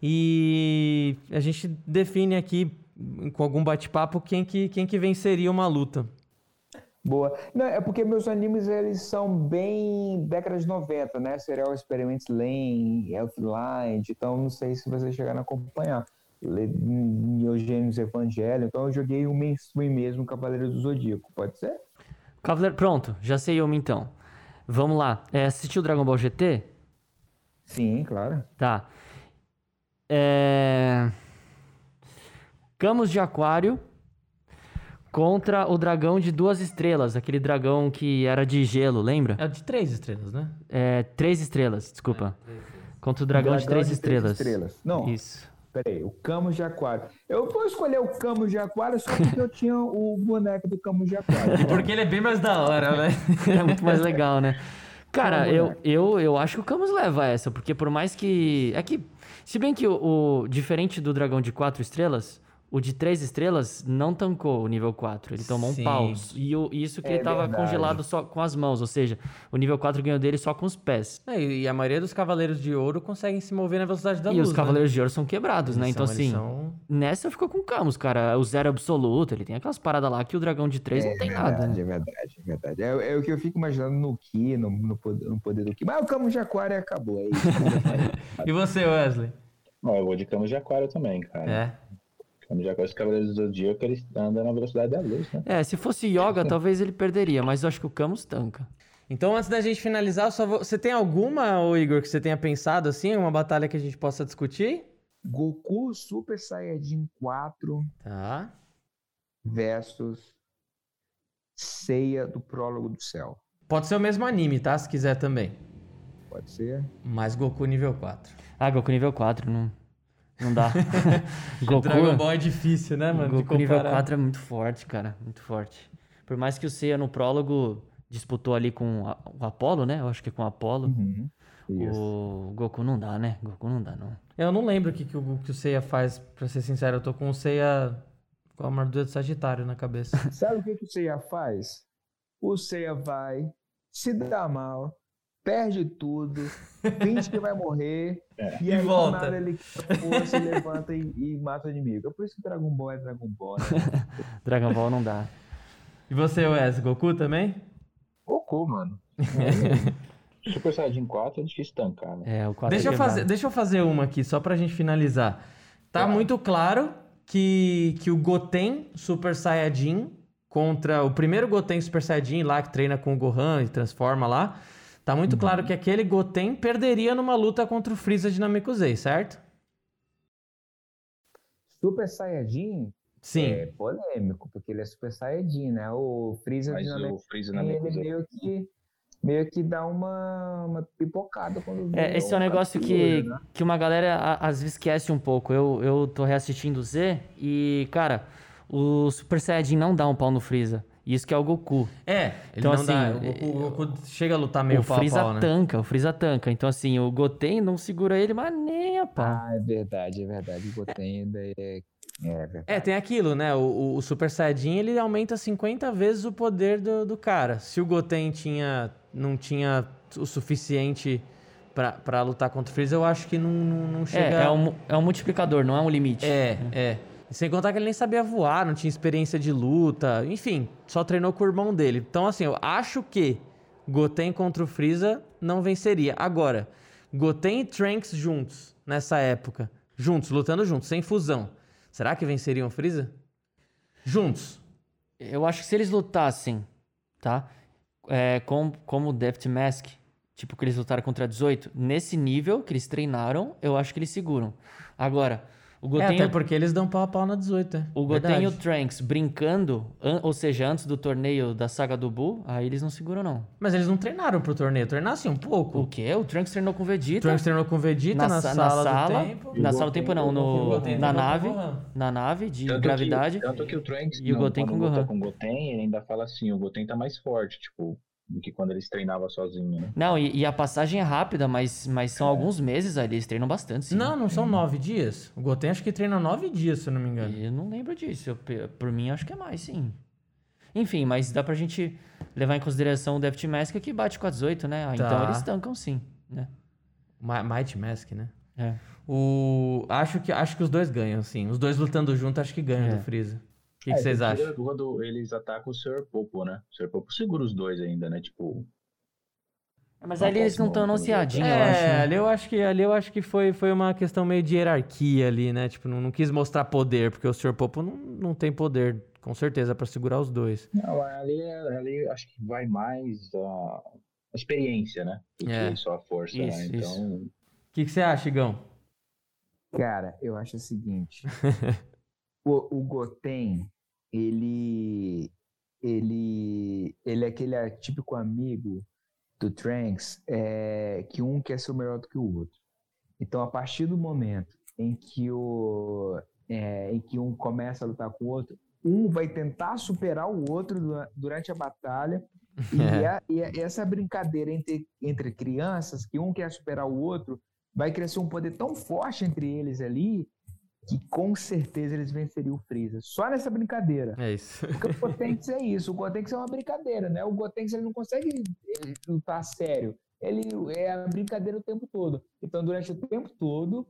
E a gente define aqui, com algum bate-papo, quem que, quem que venceria uma luta. Boa. Não, é porque meus animes eles são bem década de 90, né? Serial Experiments Lane, Elfline, então não sei se vocês chegaram a acompanhar. Neogênios Evangelho, então eu joguei o mainstream mesmo, Cavaleiro do Zodíaco, pode ser? Cavaleiro, pronto, já sei uma então. Vamos lá. É, assistiu Dragon Ball GT? Sim, claro. Tá. É... Camus de Aquário contra o dragão de duas estrelas, aquele dragão que era de gelo, lembra? É de três estrelas, né? É, três estrelas, desculpa. Contra o dragão, de três estrelas. Não, Isso. peraí, o Camus de Aquário. Eu vou escolher o Camus de Aquário só porque eu tinha o boneco do Camus de Aquário. Porque ele é bem mais da hora, né? é muito mais legal, né? Cara, eu, moleque. eu, eu acho que o Camus leva essa, porque por mais que. É que. Se bem que o, o- diferente do dragão de quatro estrelas, o de três estrelas não tancou o nível 4. Ele tomou Sim. um pau. E o- isso que É ele tava verdade. congelado só com as mãos, ou seja, o nível 4 ganhou dele só com os pés. É, e e a maioria dos Cavaleiros de Ouro conseguem se mover na velocidade da e luz. os Cavaleiros de Ouro são quebrados, né? né? Eles Então, são- assim, são- nessa ficou com o Camus, cara. O zero absoluto, ele tem aquelas paradas lá que o dragão de três não tem nada. verdade, né? é verdade, é verdade. É, é o que eu fico imaginando no Ki, no, no, poder, no poder do Ki. Mas o Camus de Aquário acabou, é isso. E você, Wesley? Ó, eu vou de Camus de Aquário também, cara. É. Camus de Aquário, os Cavaleiros do Zodíaco, eles andam na velocidade da luz, né? É, se fosse Yoga, talvez ele perderia, mas eu acho que o Camus tanca. Então, antes da gente finalizar, vou... você tem alguma, ô Igor, que você tenha pensado assim? Uma batalha que a gente possa discutir? Goku Super Saiyajin 4 Tá. versus Ceia do Prólogo do Céu. Pode ser o mesmo anime, tá? Se quiser também. Pode ser? Mas Goku nível 4. Ah, Goku nível 4, não, não dá. Goku, Dragon Ball é difícil, né, mano? de Goku nível comparar. 4 é muito forte, cara, muito forte. Por mais que o Seiya no prólogo disputou ali com a- o Apollo, né? Eu acho que com o Apollo. Uhum. Isso. O Goku não dá, né? Goku não dá, não. Eu não lembro o que, que, o, que o Seiya faz, pra ser sincero. Eu tô com o Seiya com a armadura de Sagitário na cabeça. Sabe o que, que o Seiya faz? O Seiya vai, se dá mal, perde tudo, finge que vai morrer, É. e, E aí do volta. nada ele força, levanta e, e mata o inimigo. É por isso que Dragon Ball é Dragon Ball. Né? Dragon Ball não dá. E você, Wes? Goku também? Goku, mano. Super Saiyajin 4 é difícil tancar, né? É, o 4 Deixa é eu, fazer, deixa eu fazer uma aqui, só pra gente finalizar. Tá muito claro que, que o Goten Super Saiyajin contra o primeiro Goten Super Saiyajin lá que treina com o Gohan e transforma lá. Tá muito claro que aquele Goten perderia numa luta contra o Freeza de Namekusei, certo? Super Saiyajin Sim. é polêmico, porque ele é Super Saiyajin, né? O Freeza Mas dinâmico, o Freeza na ele minha meio que, meio que dá uma, uma pipocada quando vê É, esse é um negócio que, né? que uma galera às vezes esquece um pouco. Eu, eu tô reassistindo o Z e, cara, o Super Saiyajin não dá um pau no Freeza. Isso que é o Goku. É, ele Então, não dá. assim, O Goku, o Goku chega a lutar meio o pau Freeza pau, né? tanca, o Freeza tanca. Então, assim, o Goten não segura ele, mas nem a pau. Ah, é verdade, é verdade. O Goten ainda é. É verdade. É, tem aquilo, né? O, o- o Super Saiyajin, ele aumenta 50 vezes o poder do, do cara. Se o Goten tinha, não tinha o suficiente pra, pra lutar contra o Freeza, eu acho que não, não, não chega... É, é um, é um multiplicador, não é um limite. É, é. E sem contar que ele nem sabia voar, não tinha experiência de luta, enfim, só treinou com o irmão dele. Então, assim, eu acho que Goten contra o Freeza não venceria. Agora, Goten e Trunks juntos, nessa época, juntos, lutando juntos, sem fusão. Será que venceriam o Freeza? Juntos. Eu acho que se eles lutassem, tá? É, com, como o Death Mask, tipo que eles lutaram contra 18, nesse nível que eles treinaram, eu acho que eles seguram. Agora, o É, Goten, até porque eles dão pau a pau na 18, né? o Goten e o Verdade. Trunks brincando, an- ou seja, antes do torneio da saga do Buu, aí eles não seguram, não. Mas eles não treinaram pro torneio, treinassem um pouco. O quê? O Trunks treinou com o O Vegeta. Trunks treinou com o Vegeta na, sa- sala, sala, do tempo. Na o sala do tempo não, Goten- no, o Goten na o nave. Na nave de Tanto gravidade. Que, tanto que o Trunks, E o não, Goten quando com o Gohan. com o Goten, ele ainda fala assim, o Goten tá mais forte, tipo, do que quando eles treinavam sozinho, né? Não, e, e a passagem é rápida, mas, mas são alguns meses ali, eles treinam bastante, sim. Não, não são nove dias. O Goten acho que treina nove dias, se eu não me engano. Eu não lembro disso. Eu, por mim, acho que é mais, sim. Enfim, mas dá pra gente levar em consideração o Death Mask que bate com a 18, né? Ah, Então Tá. eles tancam sim, né? Might Mask, né? É. O... Acho, que, acho que os dois ganham, sim. Os dois lutando junto, acho que ganham É. do Freeza. O que, É, que vocês acham? Quando eles atacam o Sr. Popo, né? O Sr. Popo segura os dois ainda, né? Tipo, Mas Não ali eles não estão anunciadinhos, É, eu acho. né? ali eu acho que ali eu acho que foi, foi uma questão meio de hierarquia ali, né? Tipo, não, não quis mostrar poder, porque o Sr. Popo não, não tem poder, com certeza, pra segurar os dois. não, ali, ali acho que vai mais a, experiência, né? Do É. que só a força, Isso, né? isso. Então, O que, que você acha, Igão? Cara, eu acho o seguinte. o, o Goten, ele, ele, ele é aquele típico amigo do Trunks é, que um quer ser melhor do que o outro. Então, a partir do momento em que, o, é, em que um começa a lutar com o outro, um vai tentar superar o outro dura- durante a batalha. E, É. a- e a- essa brincadeira entre, entre crianças, que um quer superar o outro, vai crescer um poder tão forte entre eles ali que com certeza eles venceriam o Freeza. Só nessa brincadeira. É isso. Porque o Gotenks é isso. O Gotenks é uma brincadeira, né? O Gotenks ele não consegue lutar a sério. Ele é a brincadeira o tempo todo. Então, durante o tempo todo,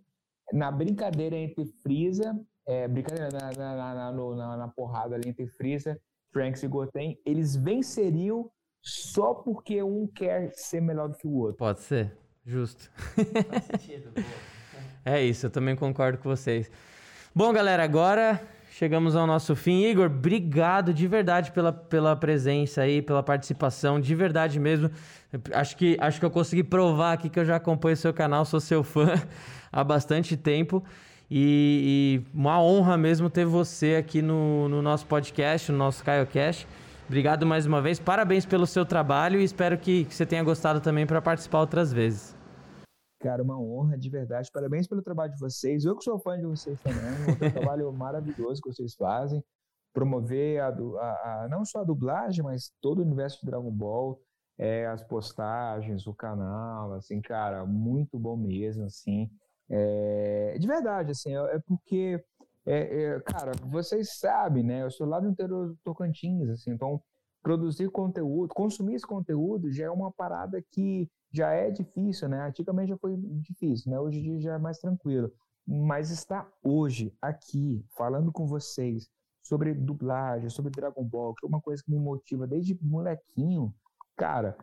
na brincadeira entre Freeza, é, brincadeira na, na, na, na- no- na- na porrada ali entre Freeza, Trunks e Goten, eles venceriam só porque um quer ser melhor do que o outro. Pode ser. Justo. É isso, eu também concordo com vocês. Bom, galera, agora chegamos ao nosso fim. Igor, obrigado de verdade pela, pela presença aí, pela participação, de verdade mesmo. Acho que, acho que eu consegui provar aqui que eu já acompanho seu canal, sou seu fã há bastante tempo. E, e uma honra mesmo ter você aqui no, no nosso podcast, no nosso CaioCast. Obrigado mais uma vez, parabéns pelo seu trabalho e espero que, que você tenha gostado também para participar outras vezes. Cara, uma honra de verdade. Parabéns pelo trabalho de vocês. Eu que sou fã de vocês também. Um trabalho maravilhoso que vocês fazem. Promover a, a- a- não só a dublagem, mas todo o universo de Dragon Ball. é, as postagens, o canal, assim, cara, muito bom mesmo, assim. É, de verdade, assim, é, é porque, é, é, cara, vocês sabem, né? Eu sou lá do interior do Tocantins, assim, então produzir conteúdo, consumir esse conteúdo já é uma parada que já é difícil, né? Antigamente já foi difícil, né? Hoje em dia já é mais tranquilo. Mas estar hoje aqui falando com vocês sobre dublagem, sobre Dragon Ball, que é uma coisa que me motiva desde molequinho, cara,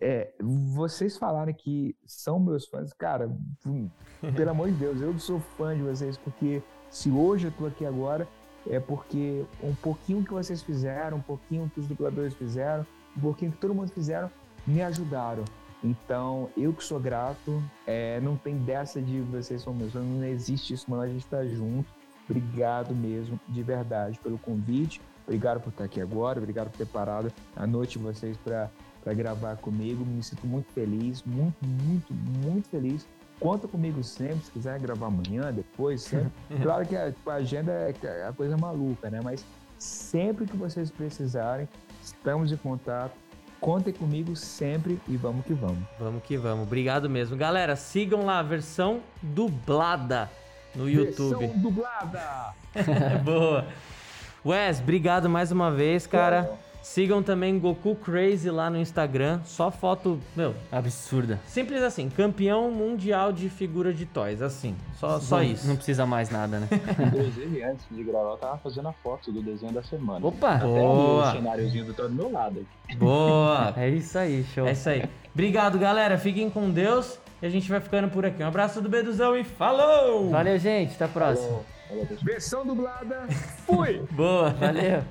é, vocês falarem que são meus fãs, cara, hum, pelo amor de Deus, eu sou fã de vocês, porque se hoje eu tô aqui agora, é porque um pouquinho que vocês fizeram, um pouquinho que os dubladores fizeram, um pouquinho que todo mundo fizeram, me ajudaram. Então, eu que sou grato, é, não tem dessa de vocês são meus, não existe isso, mas a gente tá junto. Obrigado mesmo, de verdade, pelo convite. Obrigado por estar aqui agora, obrigado por ter parado a noite de vocês para gravar comigo. Me sinto muito feliz, muito, muito, muito feliz. Conta comigo sempre, se quiser gravar amanhã, depois, sempre. Claro que a, tipo, a agenda é é a coisa maluca, né? Mas sempre que vocês precisarem, estamos em contato. Contem comigo sempre e vamos que vamos. Vamos que vamos. Obrigado mesmo. Galera, sigam lá a versão dublada no YouTube. Versão dublada! Boa. Wes, obrigado mais uma vez, cara. Sigam também Goku Crazy lá no Instagram. Só foto, meu, Absurda. simples assim. Campeão mundial de figura de toys, assim. Só, só isso. Não precisa mais nada, né? Inclusive, antes de gravar, eu tava fazendo a foto do desenho da semana. Opa! Até Boa. o cenáriozinho do meu lado aqui. Boa! É isso aí, show. É isso aí. Obrigado, galera. Fiquem com Deus. E a gente vai ficando por aqui. Um abraço do Beduzão e falou! Valeu, gente. Até a próxima. Falou. Versão dublada. Fui! Boa! Valeu.